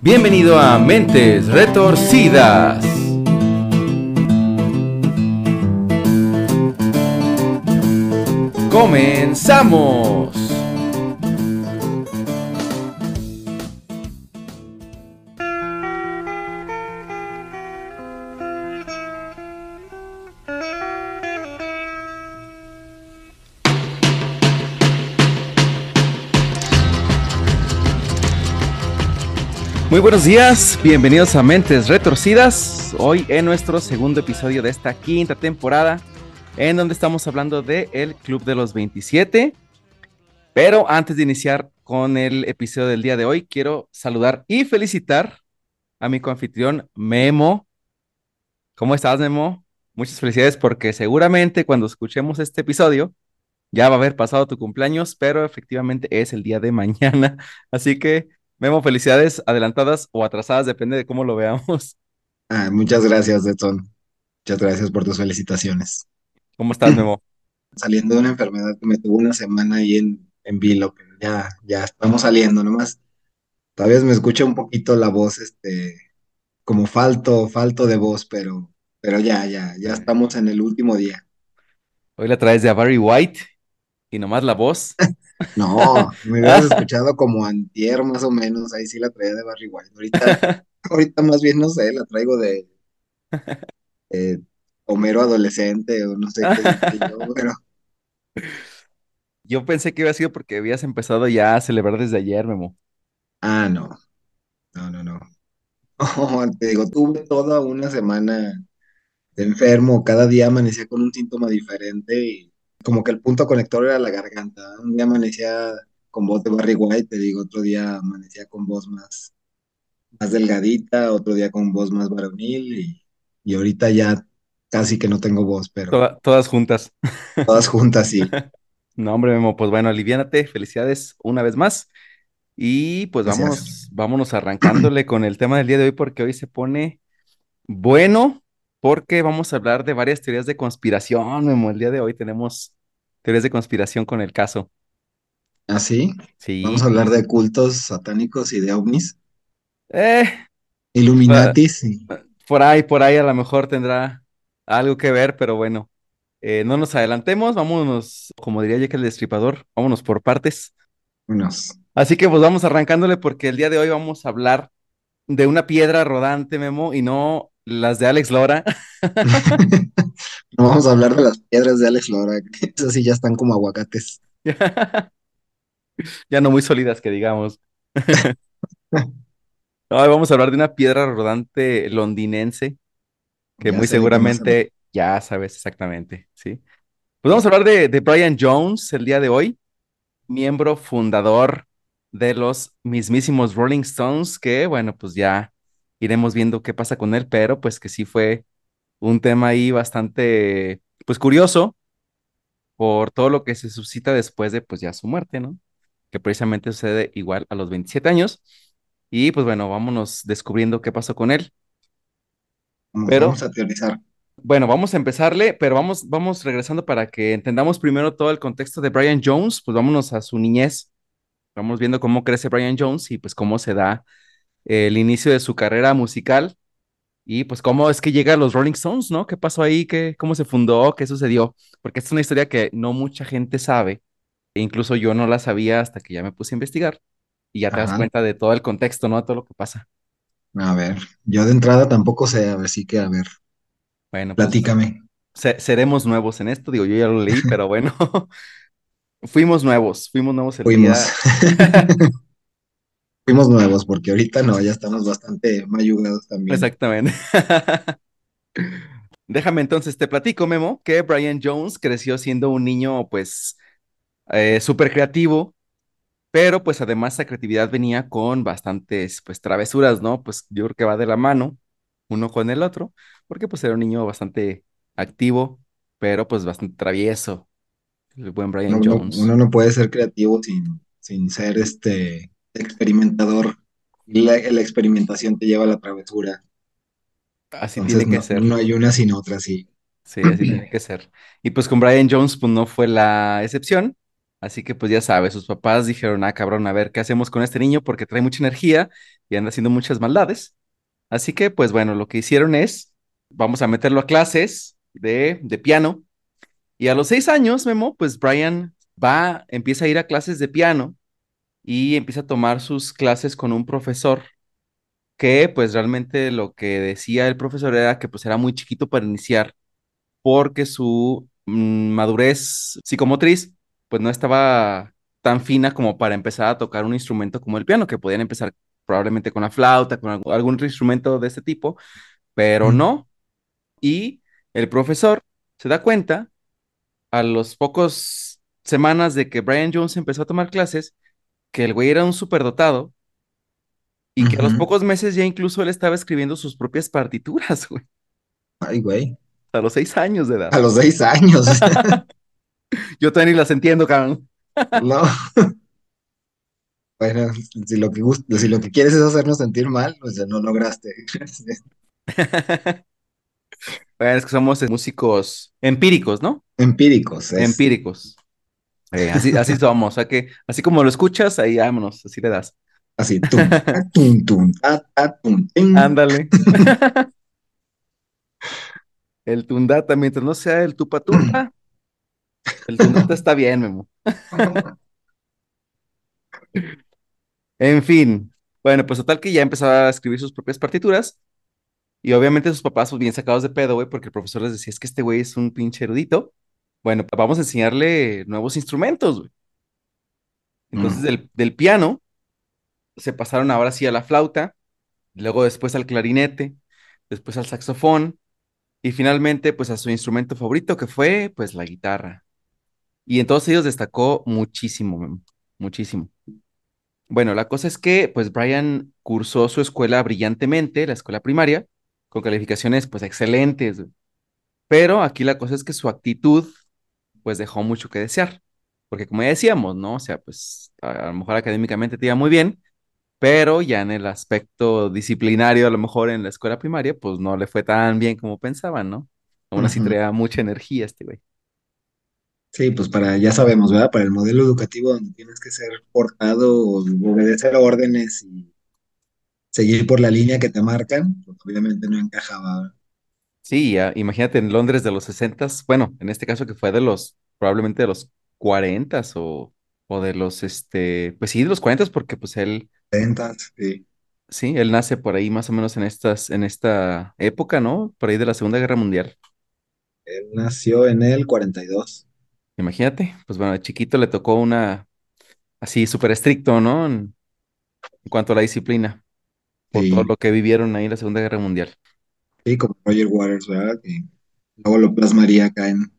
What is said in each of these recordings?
Bienvenido a Mentes Retorcidas. Comenzamos. Muy buenos días, bienvenidos a Mentes Retorcidas. Hoy en nuestro segundo episodio de esta quinta temporada, en donde estamos hablando de el Club de los 27. Pero antes de iniciar con el episodio del día de hoy, quiero saludar y felicitar a mi coanfitrión Memo. ¿Cómo estás, Memo? Muchas felicidades porque seguramente cuando escuchemos este episodio ya va a haber pasado tu cumpleaños, pero efectivamente es el día de mañana. Así que Memo, felicidades adelantadas o atrasadas, depende de cómo lo veamos. Ah, muchas gracias, Detson. Muchas gracias por tus felicitaciones. ¿Cómo estás, Memo? Saliendo de una enfermedad que me tuvo una semana ahí en, en vilo, pero ya, ya estamos saliendo, nomás. Todavía me escucha un poquito la voz, este, como falto, falto de voz, pero, pero ya, ya, ya estamos en el último día. Hoy la traes de a Barry White y nomás la voz. No, me hubieras escuchado como antier más o menos, ahí sí la traía de Barry White. Ahorita, ahorita más bien no sé, la traigo de eh, Homero adolescente o no sé qué yo, pero Yo pensé que había sido porque habías empezado ya a celebrar desde ayer, Memo. ah, no, no, no, no. Oh, te digo, tuve toda una semana de enfermo, cada día amanecía con un síntoma diferente y como que el punto conector era la garganta. Un día amanecía con voz de Barry White, te digo, otro día amanecía con voz más, más delgadita, otro día con voz más varonil y, y ahorita ya casi que no tengo voz, pero Toda- todas juntas. todas juntas sí. No, hombre, Memo, pues bueno, aliviánate, felicidades una vez más. Y pues vámonos, vámonos arrancándole con el tema del día de hoy porque hoy se pone bueno, porque vamos a hablar de varias teorías de conspiración, Memo. El día de hoy tenemos teorías de conspiración con el caso. Así, vamos a Sí, hablar de cultos satánicos y de ovnis, eh, Illuminatis y por ahí, por ahí a lo mejor tendrá algo que ver, pero bueno, eh, no nos adelantemos, vámonos, como diría Jack el Destripador, vámonos por partes. unos. Así que pues vamos arrancándole porque el día de hoy vamos a hablar de una piedra rodante, Memo, y no las de Alex Lora. No vamos a hablar de las piedras de Alex Lora, que esas sí ya están como aguacates. Ya no muy sólidas que digamos. Hoy vamos a hablar de una piedra rodante londinense que Ya muy seguramente ya sabes exactamente, ¿sí? Pues vamos a hablar de, de Brian Jones el día de hoy, miembro fundador de los mismísimos Rolling Stones, que bueno, pues ya iremos viendo qué pasa con él, pero pues que sí fue un tema ahí bastante, pues curioso por todo lo que se suscita después de pues ya su muerte, ¿no? Que precisamente sucede igual a los 27 años. Y pues bueno, vámonos descubriendo qué pasó con él. Vamos, Pero vamos a teorizar. bueno, vamos a empezarle, pero vamos, vamos regresando para que entendamos primero todo el contexto de Brian Jones, pues vámonos a su niñez. Vamos viendo cómo crece Brian Jones y pues cómo se da el inicio de su carrera musical y pues cómo es que llega a los Rolling Stones, ¿no? ¿Qué pasó ahí? ¿Qué, cómo se fundó? ¿Qué sucedió? Porque esta es una historia que no mucha gente sabe, e incluso yo no la sabía hasta que ya me puse a investigar y ya te das cuenta de todo el contexto, ¿no? De todo lo que pasa. A ver, yo de entrada tampoco sé, así que a ver, Bueno, pues platícame. se- seremos nuevos en esto, digo, yo ya lo leí, pero bueno, fuimos nuevos, fuimos nuevos el Fuimos. día. Fuimos nuevos, porque ahorita no, ya estamos bastante mayugados también. Exactamente. Déjame entonces, te platico, Memo, que Brian Jones creció siendo un niño, pues, eh, súper creativo, pero pues además esa creatividad venía con bastantes, pues, travesuras, ¿no? Pues yo creo que va de la mano uno con el otro, porque pues era un niño bastante activo, pero pues bastante travieso, el buen Brian no, Jones. uno no puede ser creativo sin, sin ser este experimentador. La, la experimentación te lleva a la travesura. Así Entonces tiene que no, ser, no hay una sin otra, sí. sí, así tiene que ser. Y pues con Brian Jones, pues no fue la excepción, así que pues ya sabes, sus papás dijeron, ah, cabrón, a ver, ¿qué hacemos con este niño? Porque trae mucha energía y anda haciendo muchas maldades. Así que, pues bueno, lo que hicieron es, vamos a meterlo a clases de, de piano. Y a los seis años, Memo, pues Brian va, empieza a ir a clases de piano y empieza a tomar sus clases con un profesor que pues realmente lo que decía el profesor era que pues era muy chiquito para iniciar porque su mm, madurez psicomotriz pues no estaba tan fina como para empezar a tocar un instrumento como el piano, que podían empezar probablemente con la flauta, con algún, algún instrumento de este tipo, pero Mm. no. Y el profesor se da cuenta a los pocos semanas de que Brian Jones empezó a tomar clases, que el güey era un superdotado y que a los pocos meses ya incluso él estaba escribiendo sus propias partituras, güey, Ay, güey. a los seis años de edad. A los seis años. Yo ni las entiendo, cabrón. No. Bueno, si lo que si lo que quieres es hacernos sentir mal, pues ya no lograste. Bueno, es que somos músicos empíricos, ¿no? Empíricos, es Empíricos. Eh, así, así somos, o sea que así como lo escuchas, ahí vámonos, así le das. así, tum, tum, tum, tum, tin. Ándale. El tundata, mientras no sea el tupa tupa, el tundata está bien, Memo. En fin, bueno, pues total que ya empezaba a escribir sus propias partituras y obviamente sus papás, pues bien sacados de pedo, güey, porque el profesor les decía, es que este güey es un pinche erudito. Bueno, vamos a enseñarle nuevos instrumentos, güey. Entonces Mm. del, del piano se pasaron ahora sí a la flauta, luego después al clarinete, después al saxofón y finalmente pues a su instrumento favorito que fue pues la guitarra. Y en todos ellos destacó muchísimo, muchísimo. Bueno, la cosa es que pues Brian cursó su escuela brillantemente, la escuela primaria, con calificaciones pues excelentes, pero aquí la cosa es que su actitud pues dejó mucho que desear, porque como ya decíamos, ¿no? O sea, pues a, lo mejor académicamente te iba muy bien, pero ya en el aspecto disciplinario, a lo mejor en la escuela primaria, pues no le fue tan bien como pensaban, ¿no? Aún así Ujú. traía mucha energía este güey. Sí, pues para, ya sabemos, ¿verdad? Para el modelo educativo donde tienes que ser portado obedecer órdenes y seguir por la línea que te marcan, pues obviamente no encajaba. Sí, ya, imagínate en Londres de los 60, bueno, en este caso que fue de los, probablemente de los 40 o, o de los, este, pues sí, de los 40 porque pues él, Ventas, sí. sí, él nace por ahí más o menos en estas, en esta época, ¿no? Por ahí de la Segunda Guerra Mundial. Él nació en el 42. Imagínate, pues bueno, de chiquito le tocó una, así súper estricto, ¿no? En, en cuanto a la disciplina, por todo lo que vivieron ahí en la Segunda Guerra Mundial. Sí, como Roger Waters, ¿verdad? Que luego lo plasmaría acá en,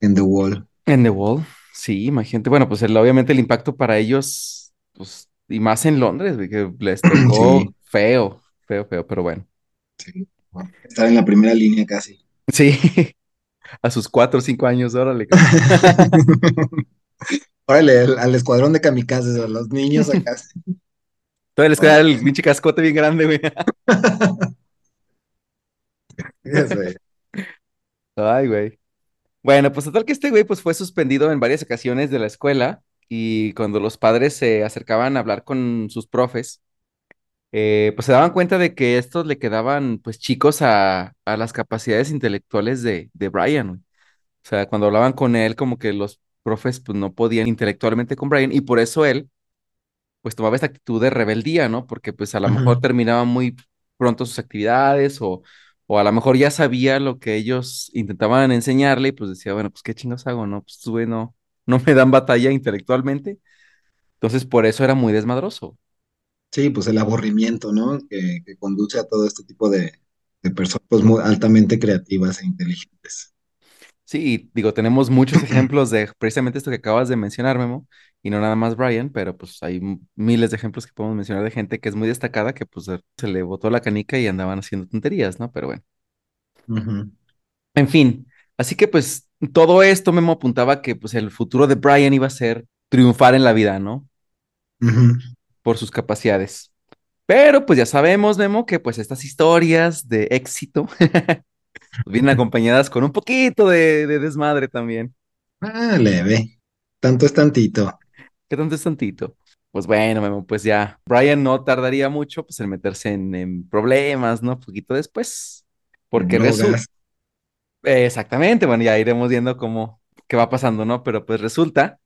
en The Wall. En The Wall, sí, imagínate. Bueno, pues el- obviamente el impacto para ellos, pues, y más en Londres, que les tocó Sí, feo, feo, feo, pero bueno. sí. Bueno, estar en la primera línea casi. Sí, a sus cuatro o cinco años, órale. Órale, al, al escuadrón de kamikazes, a los niños acá. Todavía les queda el pinche cascote bien grande, güey. Ay, güey. Bueno, pues total que este güey, pues fue suspendido en varias ocasiones de la escuela y cuando los padres se acercaban a hablar con sus profes, eh, pues se daban cuenta de que estos le quedaban, pues, chicos a, a las capacidades intelectuales de, de Brian, güey. O sea, cuando hablaban con él, como que los profes pues no podían intelectualmente con Brian y por eso él pues tomaba esta actitud de rebeldía, ¿no? Porque pues a lo mejor terminaba muy pronto sus actividades o, o a lo mejor ya sabía lo que ellos intentaban enseñarle y pues decía, bueno, pues qué chingos hago, ¿no? Pues güey, no, no me dan batalla intelectualmente. Entonces por eso era muy desmadroso. Sí, pues el aburrimiento, ¿no? Que, que conduce a todo este tipo de, de personas pues, muy altamente creativas e inteligentes. Sí, digo, tenemos muchos ejemplos de precisamente esto que acabas de mencionar, Memo, y no nada más Brian, pero pues hay miles de ejemplos que podemos mencionar de gente que es muy destacada, que pues se le botó la canica y andaban haciendo tonterías, ¿no? Pero bueno, en fin, así que pues todo esto, Memo, apuntaba que pues el futuro de Brian iba a ser triunfar en la vida, ¿no? Por sus capacidades. Pero pues ya sabemos, Memo, que pues estas historias de éxito vienen acompañadas con un poquito de, de desmadre también. Ah, leve. Tanto es tantito. ¿Qué tanto es tantito? Pues bueno, Memo, pues ya, Brian no tardaría mucho pues en meterse en, en problemas, ¿no? Poquito después, porque resulta, exactamente, bueno, ya iremos viendo cómo, qué va pasando, ¿no? Pero pues resulta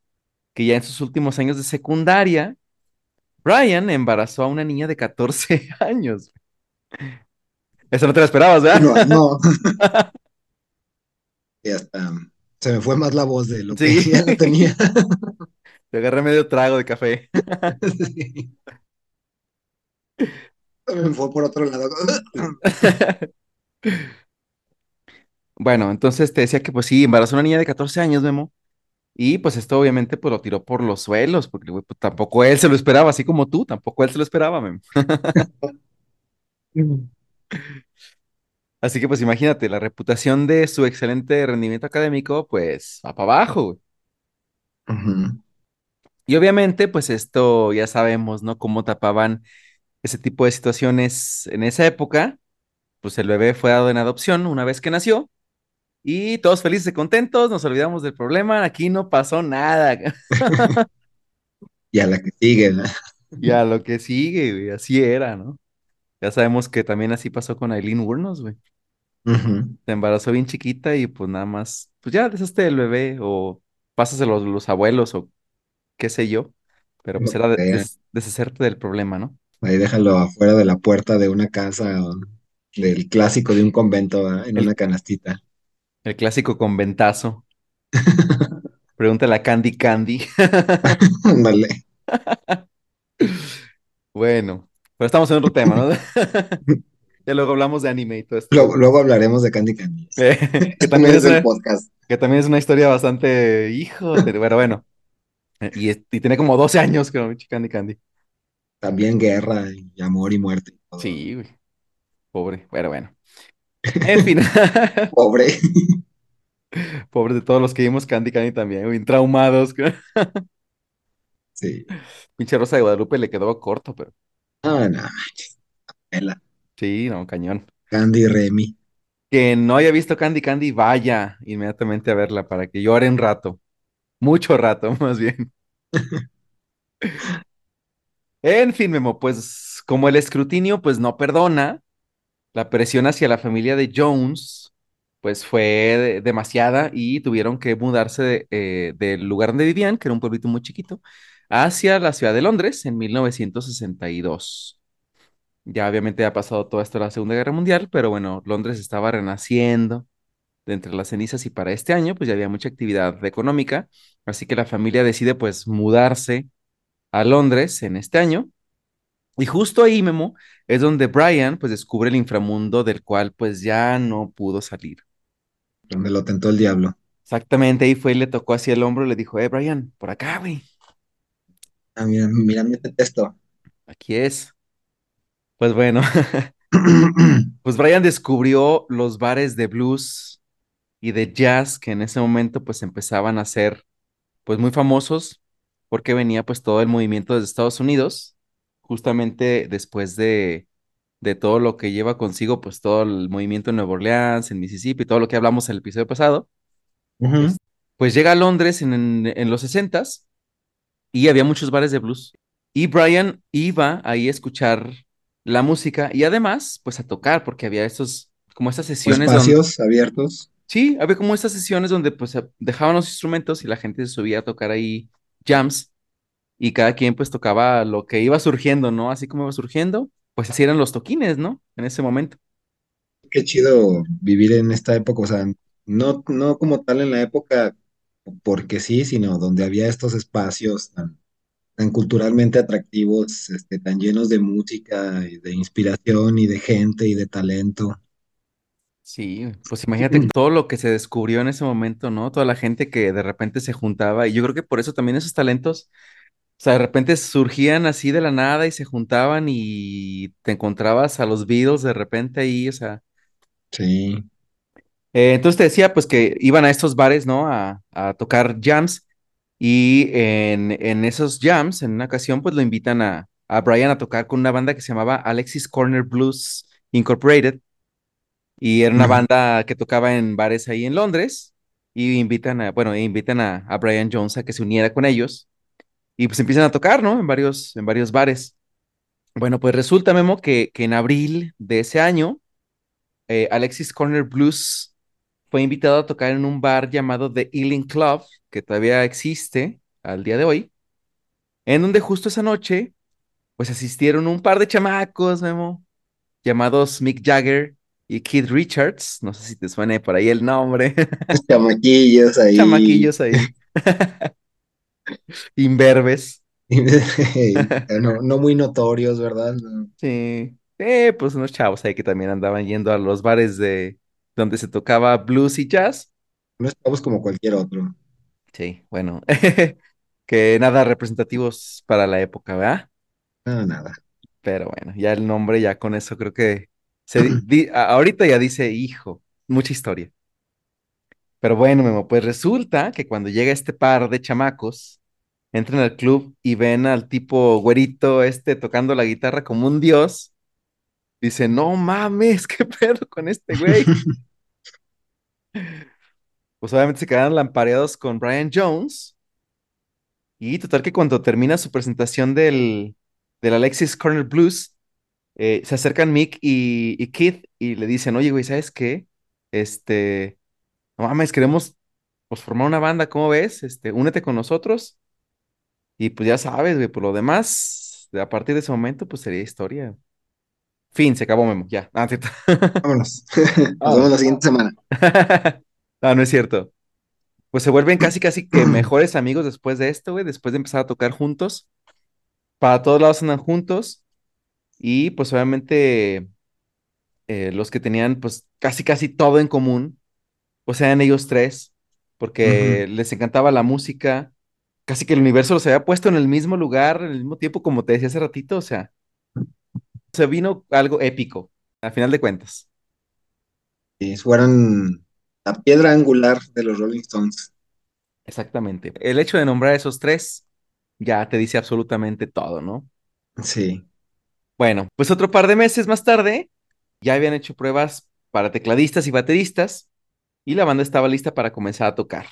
que ya en sus últimos años de secundaria, Brian embarazó a una niña de 14 años. Eso no te lo esperabas, ¿verdad? No, no, y hasta se me fue más la voz de lo que Sí, ya la tenía. te agarré medio trago de café. Sí, me fue por otro lado. Bueno, entonces te decía que pues sí, embarazó a una niña de 14 años, Memo. Y pues esto obviamente pues lo tiró por los suelos, porque pues, tampoco él se lo esperaba, así como tú, tampoco él se lo esperaba, Memo. Así que pues imagínate, la reputación de su excelente rendimiento académico pues va para abajo. Y obviamente pues esto ya sabemos, ¿no? Cómo tapaban ese tipo de situaciones en esa época. Pues el bebé fue dado en adopción una vez que nació y todos felices y contentos, nos olvidamos del problema, aquí no pasó nada. Y a la que sigue, ¿verdad? Y a lo que sigue, güey, así era, ¿no? Ya sabemos que también así pasó con Aileen Wuornos, güey. Ujú. Se embarazó bien chiquita y pues nada más, pues ya deshazte del bebé o pásaselo a los abuelos o qué sé yo. Pero pues era des- deshacerte del problema, ¿no? Ahí déjalo afuera de la puerta de una casa o del clásico de un convento, ¿verdad? En El, una canastita. el clásico conventazo. Pregúntale a Candy Candy. Ándale. Bueno, pero estamos en otro tema, ¿no? Ya luego hablamos de anime y todo esto. Luego, luego hablaremos de Candy Candy. Eh, que también es una, podcast. que también es una historia bastante, hijo, pero bueno. Eh, Y, y tiene como 12 años, creo, Candy Candy. También guerra y amor y muerte. y. Sí, güey, pobre, pero bueno. En fin, Pobre. pobre de todos los que vimos Candy Candy también, güey, traumados. Sí. Pinche Rosa de Guadalupe le quedó corto, pero Ah, no, manches. Vela. sí, no, cañón. Candy Remy. Que no haya visto Candy Candy, vaya inmediatamente a verla para que llore un rato. Mucho rato, más bien. En fin, Memo, pues como el escrutinio pues no perdona, la presión hacia la familia de Jones pues fue de- demasiada y tuvieron que mudarse de, eh, del lugar donde vivían, que era un pueblito muy chiquito, hacia la ciudad de Londres en 1962. Ya obviamente ha pasado todo esto de la Segunda Guerra Mundial, pero bueno, Londres estaba renaciendo de entre las cenizas y para este año pues ya había mucha actividad económica, así que la familia decide pues mudarse a Londres en este año. Y justo ahí, Memo, es donde Brian pues descubre el inframundo del cual pues ya no pudo salir. Donde lo tentó el diablo. Exactamente, ahí fue y le tocó así el hombro y le dijo, eh, Brian, por acá, güey, Ah, mira, mira, mete esto. aquí es. Pues bueno, pues Brian descubrió los bares de blues y de jazz que en ese momento pues empezaban a ser pues muy famosos porque venía pues todo el movimiento desde Estados Unidos, justamente después de, de todo lo que lleva consigo pues todo el movimiento en Nueva Orleans, en Mississippi, todo lo que hablamos en el episodio pasado, Ujú. es- pues llega a Londres en, en, en los sesentas y había muchos bares de blues. Y Brian iba ahí a escuchar la música y además, pues a tocar, porque había estos, como estas sesiones donde, espacios abiertos. sí, había como estas sesiones donde pues dejaban los instrumentos y la gente se subía a tocar ahí jams y cada quien pues tocaba lo que iba surgiendo, ¿no? Así como iba surgiendo, pues así eran los toquines, ¿no? En ese momento. Qué chido vivir en esta época. O sea, no, no como tal en la época porque sí, sino donde había estos espacios tan, tan culturalmente atractivos, este, tan llenos de música y de inspiración y de gente y de talento. Sí, pues imagínate todo lo que se descubrió en ese momento, ¿no? Toda la gente que de repente se juntaba y yo creo que por eso también esos talentos O sea, de repente surgían así de la nada y se juntaban y te encontrabas a los Beatles de repente ahí, o sea. Sí. Eh, entonces te decía, pues que iban a estos bares, ¿no? A, a tocar jams y en, en esos jams, en una ocasión, pues lo invitan a, a Brian a tocar con una banda que se llamaba Alexis Corner Blues Incorporated y era una banda que tocaba en bares ahí en Londres y invitan a, bueno, invitan a, a Brian Jones a que se uniera con ellos. y pues empiezan a tocar, ¿no? En varios, en varios bares. Bueno, pues resulta, Memo, que, que en abril de ese año, eh, Alexis Corner Blues fue invitado a tocar en un bar llamado The Ealing Club, que todavía existe al día de hoy, en donde justo esa noche, pues asistieron un par de chamacos, Memo, llamados Mick Jagger y Keith Richards, no sé si te suene por ahí el nombre, Chamaquillos ahí. chamaquillos ahí, imberbes. No, no muy notorios, ¿verdad? No. Sí, eh, pues unos chavos ahí que también andaban yendo a los bares de donde se tocaba blues y jazz. No estamos como cualquier otro. Sí, bueno, que nada representativos para la época, ¿verdad? Nada, nada. Pero bueno, ya el nombre, ya con eso creo que se di- ahorita ya dice hijo, mucha historia. Pero bueno, Memo, pues resulta que cuando llega este par de chamacos, entran al club y ven al tipo güerito este tocando la guitarra como un dios. Dicen, no mames, qué pedo con este güey. Pues obviamente se quedaron lampareados con Brian Jones. Y total que cuando termina su presentación del, del Alexis Corner Blues, eh, se acercan Mick y, y Keith y le dicen, oye, güey, ¿sabes qué? Este, no mames, queremos pues, formar una banda, ¿cómo ves? Este, únete con nosotros. Y pues ya sabes, güey, por lo demás, a partir de ese momento, pues sería historia. Fin, se acabó Memo, ya. Ah, cierto. Vámonos. Nos Ah. vemos la siguiente semana. Ah, no es cierto. Pues se vuelven casi, casi que mejores amigos después de esto, güey, después de empezar a tocar juntos. Para todos lados andan juntos. Y pues obviamente eh, los que tenían pues casi, casi todo en común, pues eran ellos tres, porque les encantaba la música. Casi que el universo los había puesto en el mismo lugar, en el mismo tiempo, como te decía hace ratito. O sea, se vino algo épico, al final de cuentas. Y fueron la piedra angular de los Rolling Stones. Exactamente. El hecho de nombrar a esos tres ya te dice absolutamente todo, ¿no? Sí. Bueno, pues otro par de meses más tarde, ya habían hecho pruebas para tecladistas y bateristas y la banda estaba lista para comenzar a tocar.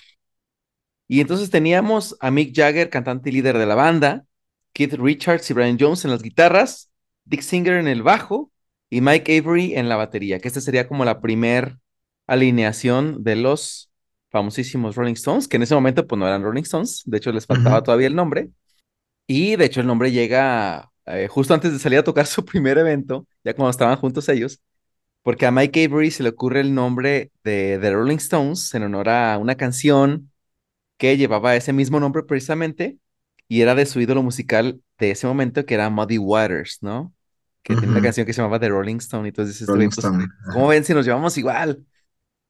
Y entonces teníamos a Mick Jagger, cantante y líder de la banda, Keith Richards y Brian Jones en las guitarras, Dick Singer en el bajo y Mike Avery en la batería, que esta sería como la primer alineación de los famosísimos Rolling Stones, que en ese momento pues no eran Rolling Stones, de hecho les faltaba todavía el nombre. Y de hecho el nombre llega eh, justo antes de salir a tocar su primer evento, ya cuando estaban juntos ellos, porque a Mike Avery se le ocurre el nombre de The Rolling Stones en honor a una canción que llevaba ese mismo nombre precisamente y era de su ídolo musical de ese momento que era Muddy Waters, ¿no? Que tenía una Ujú. canción que se llamaba The Rolling Stone y entonces güey, Rolling pues, Stone. ¿cómo ven si nos llevamos igual?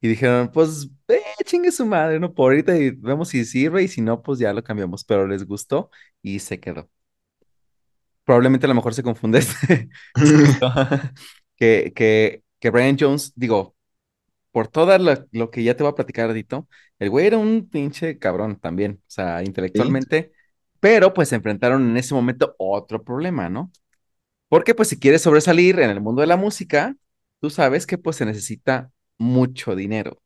Y dijeron, pues, eh, chingue su madre, ¿no? Por ahorita y vemos si sirve y si no, pues ya lo cambiamos, pero les gustó y se quedó. Probablemente a lo mejor se confunde este, esto, que, que, que Brian Jones, digo, por todo lo, lo que ya te voy a platicar, Dito, el güey era un pinche cabrón también, o sea, Sí. Pero pues se enfrentaron en ese momento otro problema, ¿no? Porque pues si quieres sobresalir en el mundo de la música, tú sabes que pues se necesita mucho dinero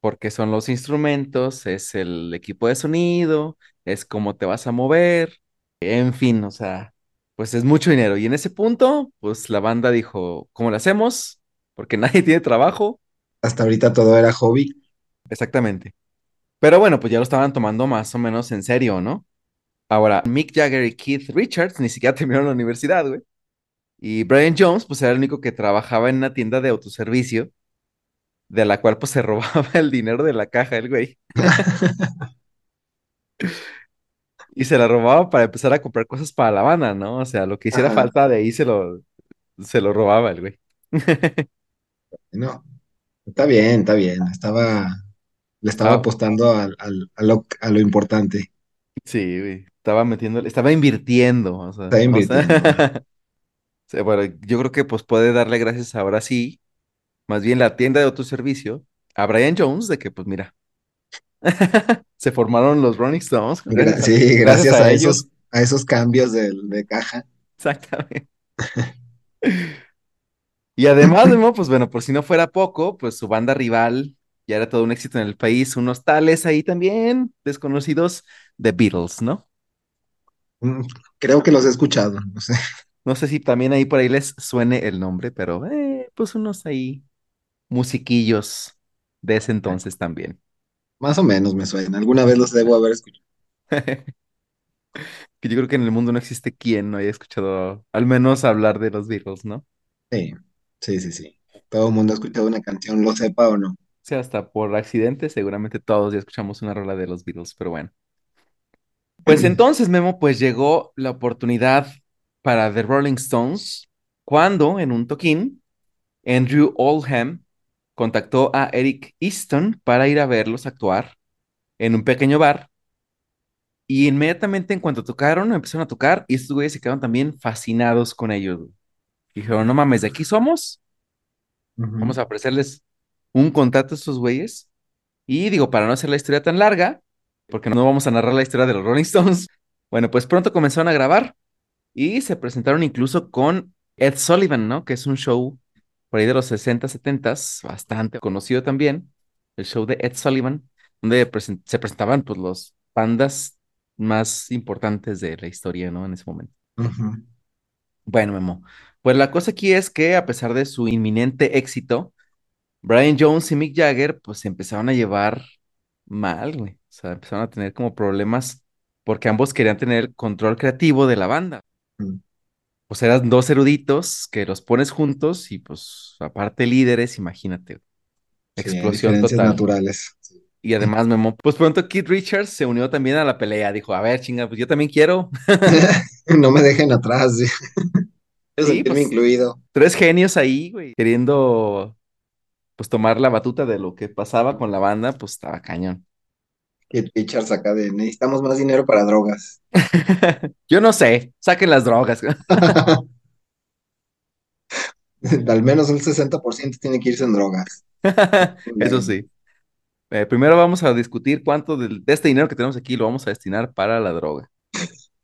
porque son los instrumentos, es el equipo de sonido, es cómo te vas a mover, en fin, o sea, pues es mucho dinero. Y en ese punto, pues la banda dijo, ¿cómo lo hacemos? Porque nadie tiene trabajo. Hasta ahorita todo era hobby. Exactamente. Pero bueno, pues ya lo estaban tomando más o menos en serio, ¿no? Ahora, Mick Jagger y Keith Richards ni siquiera terminaron la universidad, güey. Y Brian Jones, pues era el único que trabajaba en una tienda de autoservicio, de la cual pues se robaba el dinero de la caja, el güey. Y se la robaba para empezar a comprar cosas para la banda, ¿no? O sea, lo que hiciera Ajá. falta de ahí se lo, se lo robaba el güey. No, está bien, está bien. Estaba, le estaba Ah, apostando al- al- a, lo, a lo importante. sí, güey. Estaba metiendo, estaba invirtiendo, o sea, Está vamos invirtiendo. Sí, bueno, yo creo que pues puede darle gracias ahora sí, más bien la tienda de autoservicio, a Brian Jones, de que pues mira, se formaron los Rolling Stones, Gra- sí, gracias gracias a a ellos. esos, a esos cambios de, de caja. Exactamente. Y además, Memo, pues bueno, por si no fuera poco, pues su banda rival ya era todo un éxito en el país, unos tales ahí también, desconocidos, The Beatles, ¿no? Mm, Creo que los he escuchado, no sé. No sé si también ahí por ahí les suene el nombre, pero eh, pues unos ahí musiquillos de ese entonces también. Más o menos me suena. Alguna vez los debo haber escuchado. Que yo creo que en el mundo no existe quien no haya escuchado al menos hablar de los Beatles, ¿no? Sí, sí, sí, sí. Todo el mundo ha escuchado una canción, lo sepa o no. sea, hasta por accidente, seguramente todos ya escuchamos una rola de los Beatles, pero bueno. Pues entonces, Memo, pues llegó la oportunidad para The Rolling Stones cuando en un toquín, Andrew Oldham contactó a Eric Easton para ir a verlos actuar en un pequeño bar y inmediatamente en cuanto tocaron, empezaron a tocar y estos güeyes se quedaron también fascinados con ellos. Dijeron, no mames, de aquí somos, vamos a ofrecerles un contrato a estos güeyes. Y digo, para no hacer la historia tan larga, porque no vamos a narrar la historia de los Rolling Stones, bueno, pues pronto comenzaron a grabar y se presentaron incluso con Ed Sullivan, ¿no? Que es un show por ahí de los 60, 70, bastante conocido también, el show de Ed Sullivan, donde presen- se presentaban pues los bandas más importantes de la historia, ¿no? En ese momento. ujú. Bueno, Memo, pues la cosa aquí es que a pesar de su inminente éxito, Brian Jones y Mick Jagger pues se empezaron a llevar mal, güey. Sea, empezaron a tener como problemas porque ambos querían tener control creativo de la banda. Mm, Pues eran dos eruditos que los pones juntos y pues aparte líderes, imagínate, explosión total. naturales. Y además, Memo, pues pronto Keith Richards se unió también a la pelea. Dijo, a ver, chinga, pues yo también quiero. No me dejen atrás, sí. Pues incluido. tres genios ahí, güey, queriendo pues tomar la batuta de lo que pasaba con la banda, pues estaba cañón. Richards acá de necesitamos más dinero para drogas. Yo no sé, saquen las drogas. Al menos un 60% tiene que irse en drogas. Eso sí. Eh, primero vamos a discutir cuánto de, este dinero que tenemos aquí lo vamos a destinar para la droga.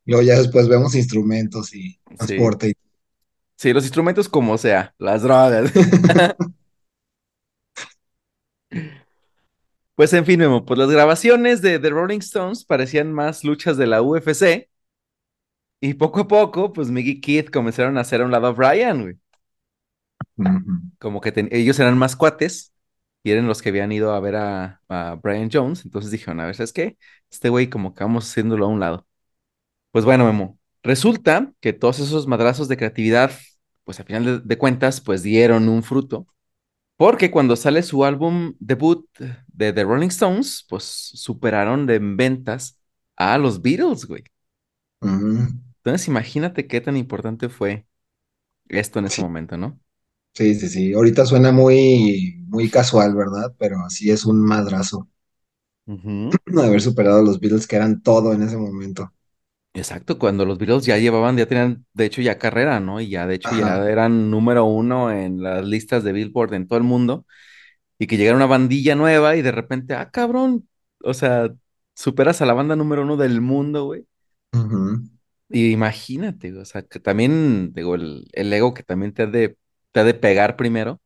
Luego ya después vemos instrumentos y Sí. transporte. Sí, los instrumentos como sea, las drogas. Pues en fin, Memo, pues las grabaciones de The Rolling Stones parecían más luchas de la UFC y poco a poco, pues Mickey y Keith comenzaron a hacer a un lado a Brian, güey. Como que ten- ellos eran más cuates y eran los que habían ido a ver a, a Brian Jones. Entonces dijeron, a ver, ¿sabes qué? Este güey como que vamos haciéndolo a un lado. Pues bueno, Memo, resulta que todos esos madrazos de creatividad, pues al final de, de cuentas, pues dieron un fruto. Porque cuando sale su álbum debut de The Rolling Stones, pues superaron de en ventas a los Beatles, güey. Entonces imagínate qué tan importante fue esto en ese Sí, momento, ¿no? sí, sí, sí. Ahorita suena muy, muy casual, ¿verdad? Pero así es un madrazo. Ujú. Haber superado a los Beatles que eran todo en ese momento. Exacto, cuando los Beatles ya llevaban, ya tenían, de hecho, ya carrera, ¿no? Y ya, de hecho, ya eran número uno en las listas de Billboard en todo el mundo. Y que llegara una bandilla nueva y de repente, ah, cabrón, o sea, superas a la banda número uno del mundo, güey. Y imagínate, o sea, que también, digo, el, el ego que también te ha de, te ha de pegar primero.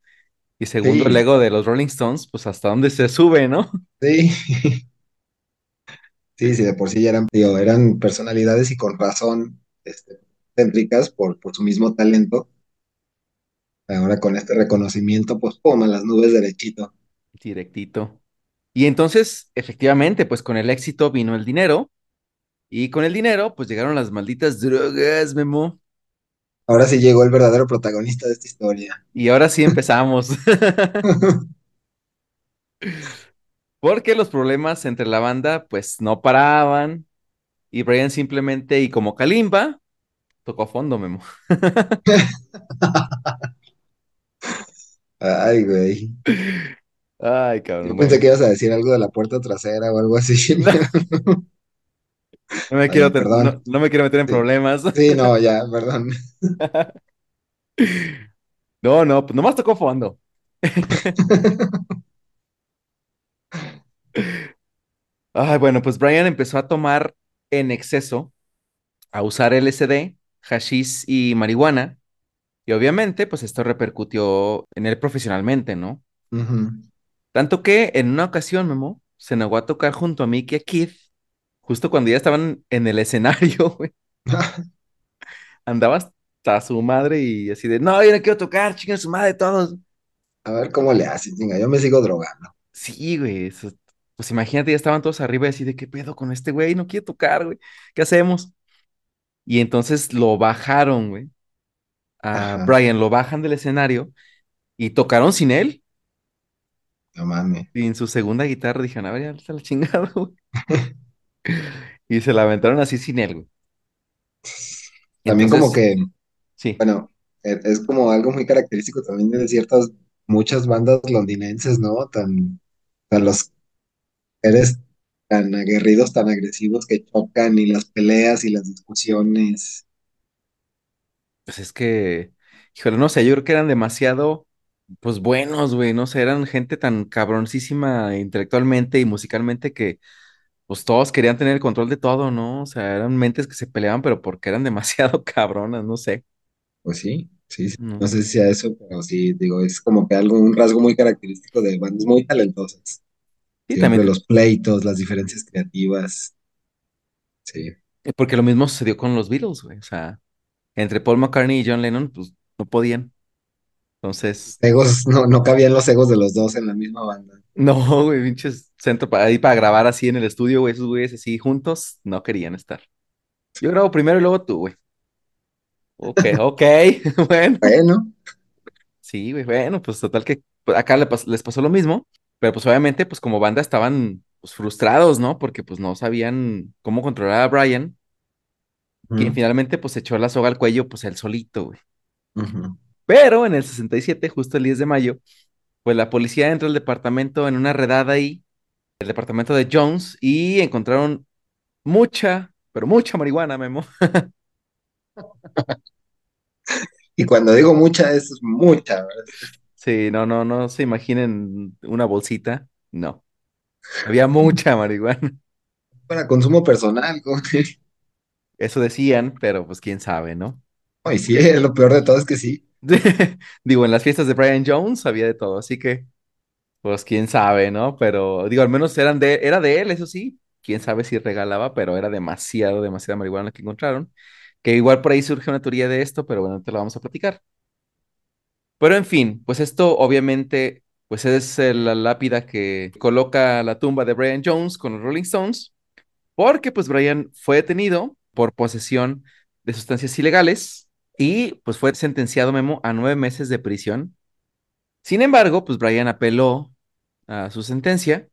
Y segundo, el ego de los Rolling Stones, pues hasta dónde se sube, ¿no? sí. Sí, sí, de por sí ya eran, digo, eran personalidades y con razón, este, céntricas por, por su mismo talento. Ahora con este reconocimiento, pues, pum, a las nubes derechito. Directito. Y entonces, efectivamente, pues con el éxito vino el dinero. Y con el dinero, pues llegaron las malditas drogas, Memo. Ahora sí llegó el verdadero protagonista de esta historia. Y ahora sí empezamos. Porque los problemas entre la banda, pues no paraban. Y Brian simplemente, y como Kalimba, tocó fondo, Memo. Ay, güey. Ay, Yo cabrón, pensé que bueno. ibas a decir algo de la puerta trasera o algo así. No, no me Ay, quiero, no, no, no me quiero meter en Sí, problemas. sí, no, ya, perdón. No, no, pues nomás tocó fondo. Ay, bueno, pues Brian empezó a tomar en exceso, a usar LSD, hashish y marihuana. Y obviamente, pues esto repercutió en él profesionalmente, ¿no? Tanto que en una ocasión, Memo, se negó a tocar junto a Mickey y a Keith, justo cuando ya estaban en el escenario, güey. Andaba hasta su madre y así de, no, yo no quiero tocar, chingan su madre todos. A ver cómo le hace, chinga, yo me sigo drogando. Sí, güey. eso- pues imagínate, ya estaban todos arriba y así de, ¿qué pedo con este güey? No quiere tocar, güey. ¿Qué hacemos? Y entonces lo bajaron, güey. A Ajá, Brian lo bajan del escenario y tocaron sin él. no mames. Y en su segunda guitarra dijeron, a ver, ya está la chingada, güey. Y se la aventaron así sin él, güey. También como que, sí, bueno, e- es como algo muy característico también de ciertas, muchas bandas londinenses, ¿no? Tan, tan los eres tan aguerridos, tan agresivos que chocan y las peleas y las discusiones. pues es que, híjole, no sé, yo creo que eran demasiado, pues buenos, güey, no sé, eran gente tan cabroncísima intelectualmente y musicalmente que pues todos querían tener el control de todo, ¿no? O sea, eran mentes que se peleaban, pero porque eran demasiado cabronas, no sé. Pues sí, sí, sí. No No. sé si sea eso, pero sí, digo, es como que algo, un rasgo muy característico de bandas muy talentosas. También, los pleitos, las diferencias creativas. Sí. eh, porque lo mismo sucedió con los Beatles, güey. O sea, entre Paul McCartney y John Lennon, pues no podían. Entonces, Egos, no, no cabían los egos de los dos en la misma banda. no, güey, pinches centro para ahí para grabar así en el estudio, güey, esos güeyes así juntos, no querían estar. Yo grabo primero y luego tú, güey. Ok, ok, bueno. Bueno, Sí, güey, bueno, pues total que pues, acá les pasó lo mismo, pero pues obviamente, pues como banda estaban pues frustrados, ¿no? Porque pues no sabían cómo controlar a Brian, quien ujú, finalmente pues se echó la soga al cuello pues él solito, güey. Pero en el 67, justo el 10 de mayo, pues la policía entra al departamento en una redada ahí, el departamento de Jones, y encontraron mucha, pero mucha marihuana, Memo. Y cuando digo mucha, es mucha, ¿verdad? Sí, no, no, no se imaginen una bolsita, no. Había mucha marihuana. Para consumo personal. Eso decían, pero pues quién sabe, ¿no? No, y sí, lo peor de todo es que sí. Digo, en las fiestas de Brian Jones había de todo, así que, pues quién sabe, ¿no? Pero digo, al menos eran de, era de él, eso sí. Quién sabe si regalaba, pero era demasiado, demasiada marihuana la que encontraron. Que igual por ahí surge una teoría de esto, pero bueno, te la vamos a platicar. Pero en fin, pues esto obviamente, pues es eh, la lápida que coloca la tumba de Brian Jones con los Rolling Stones, porque pues Brian fue detenido por posesión de sustancias ilegales y pues fue sentenciado Memo a nueve meses de prisión Sin embargo, pues Brian apeló a su sentencia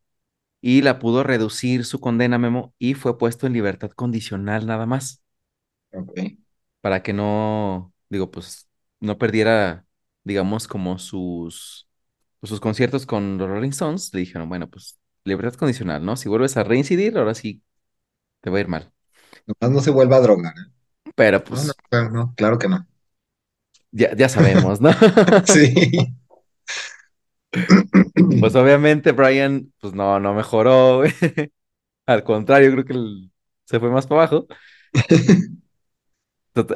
y la pudo reducir su condena, Memo, y fue puesto en libertad condicional nada más, Ok. para que no, digo, pues no perdiera, digamos, como sus, pues, sus conciertos con los Rolling Stones. Le dijeron, bueno, pues libertad condicional, ¿no? Si vuelves a reincidir, ahora sí te va a ir mal. Nomás no se vuelva a drogar. ¿eh? Pero No, no, pues claro, no, claro que no. ya, ya sabemos, ¿no? Sí. Pues obviamente Brian, pues no, no mejoró. Al contrario, creo que el- se fue más para abajo.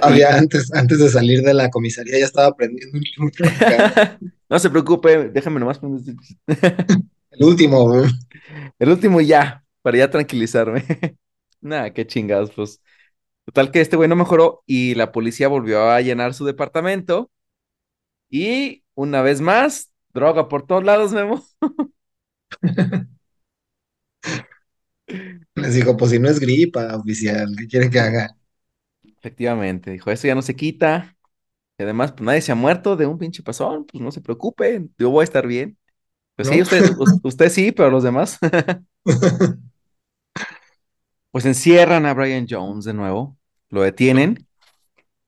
Había antes, antes de salir de la comisaría ya estaba aprendiendo. No se preocupe, déjame nomás este- El último, güey. el último ya, para ya tranquilizarme. Nada, qué chingados, pues. Total que este güey no mejoró y la policía volvió a llenar su departamento y una vez más, droga por todos lados, Memo. Les dijo, pues si no es gripa, oficial, ¿qué quieren que haga? Efectivamente, dijo, eso ya no se quita. Y además, pues nadie se ha muerto de un pinche pasón, pues no se preocupen, yo voy a estar bien. Pues sí, usted, us- usted sí, pero los demás. Pues encierran a Brian Jones de nuevo, lo detienen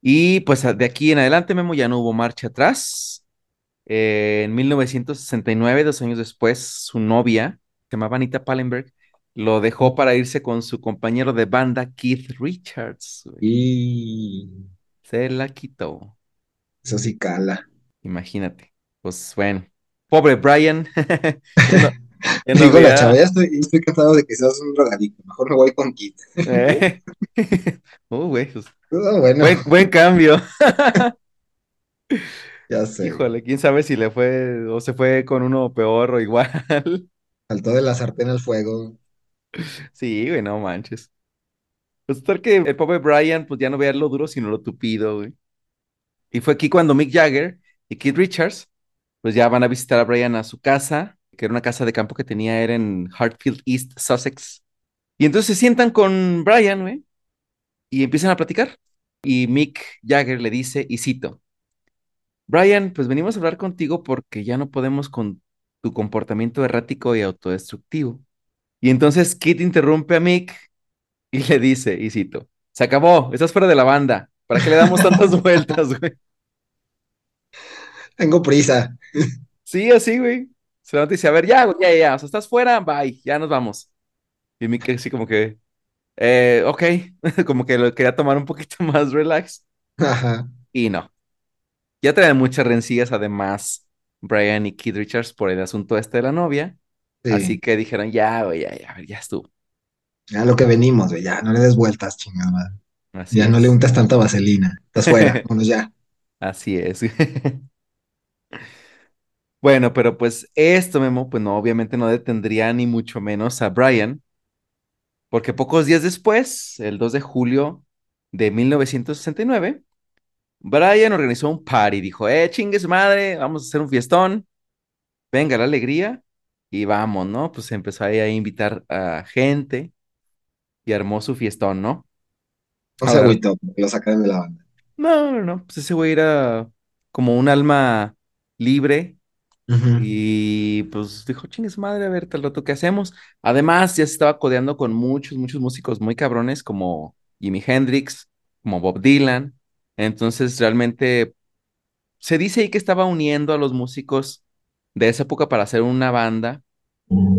y pues de aquí en adelante, Memo, ya no hubo marcha atrás. Eh, en 1969, dos años después, su novia, se llamaba Anita Pallenberg, lo dejó para irse con su compañero de banda, Keith Richards. güey. Y Se la quitó, eso sí cala. imagínate. Pues bueno, pobre Brian, no, Digo la chava, estoy, estoy cansado de que seas un drogadicto. Mejor me voy con Kit. eh. Uh, güey, pues, Ah, bueno, buen, buen cambio. ya sé. Híjole, quién sabe si le fue o se fue con uno peor o igual. Saltó de la sartén al fuego. Sí, güey, no manches. Pues tal que el pobre Brian, pues ya no veía lo duro, sino lo tupido, güey. Y fue aquí cuando Mick Jagger y Keith Richards, pues ya van a visitar a Brian a su casa, que era una casa de campo que tenía, en Hartfield East, Sussex. Y entonces se sientan con Brian, güey, y empiezan a platicar. Y Mick Jagger le dice, y cito, Brian, pues venimos a hablar contigo porque ya no podemos con tu comportamiento errático y autodestructivo. Y entonces Kit interrumpe a Mick y le dice, y cito, se acabó, estás fuera de la banda. ¿Para qué le damos tantas vueltas, güey? Tengo prisa. Sí, así, güey. Se levanta y dice, a ver, ya, ya, ya, o sea, estás fuera, bye, ya nos vamos. Y Mick así como que, eh, ok, como que lo quería tomar un poquito más relax. Ajá. Y no. Ya traen muchas rencillas, además, Brian y Keith Richards por el asunto este de la novia. Así Sí. que dijeron, ya, güey, ya, ya, ya estuvo. Ya lo que venimos, güey. Ya no le des vueltas, chingada. Así Ya no le untas tanta vaselina. Estás fuera. Vámonos ya. Así es. Bueno, pero pues esto, Memo, pues no, obviamente no detendría ni mucho menos a Brian, porque pocos días después, el 2 de julio de 1969, Brian organizó un party, dijo, eh, chingue su madre, vamos a hacer un fiestón, venga la alegría, y vamos, ¿no? Pues empezó ahí a invitar a gente y armó su fiestón, ¿no? No se agüitó, lo sacaron de la banda. no, no, no, pues ese güey era como un alma libre. Y pues dijo, chingue su madre, a ver, tal rato, ¿qué hacemos? Además, ya se estaba codeando con muchos, muchos músicos muy cabrones como Jimi Hendrix, como Bob Dylan. Entonces, realmente se dice ahí que estaba uniendo a los músicos de esa época para hacer una banda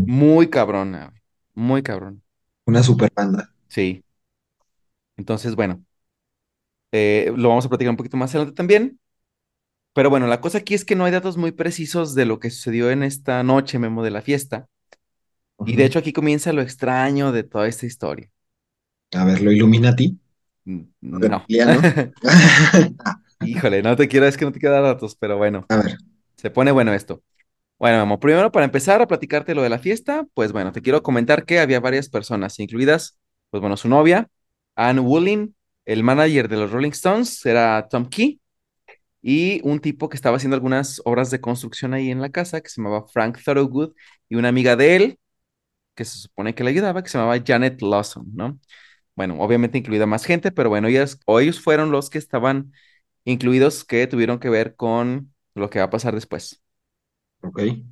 muy cabrona, muy cabrón. Una super banda. Sí. Entonces, bueno, eh, lo vamos a platicar un poquito más adelante también. Pero bueno, la cosa aquí es que no hay datos muy precisos de lo que sucedió en esta noche, Memo, de la fiesta. Y de hecho aquí comienza lo extraño de toda esta historia. A ver, lo Illuminati. N- Lo No. Híjole, no te quiero, es que no te quiero dar datos, pero bueno, A ver. se pone bueno esto. Bueno, Memo, primero para empezar a platicarte lo de la fiesta, pues bueno, te quiero comentar que había varias personas, incluidas, pues bueno, su novia, Anne Wooling, el manager de los Rolling Stones, era Tom Key, y un tipo que estaba haciendo algunas obras de construcción ahí en la casa, que se llamaba Frank Thorogood, y una amiga de él, que se supone que le ayudaba, que se llamaba Janet Lawson, ¿no? Bueno, obviamente incluida más gente, pero bueno, ellas o ellos fueron los que estaban incluidos que tuvieron que ver con lo que va a pasar después.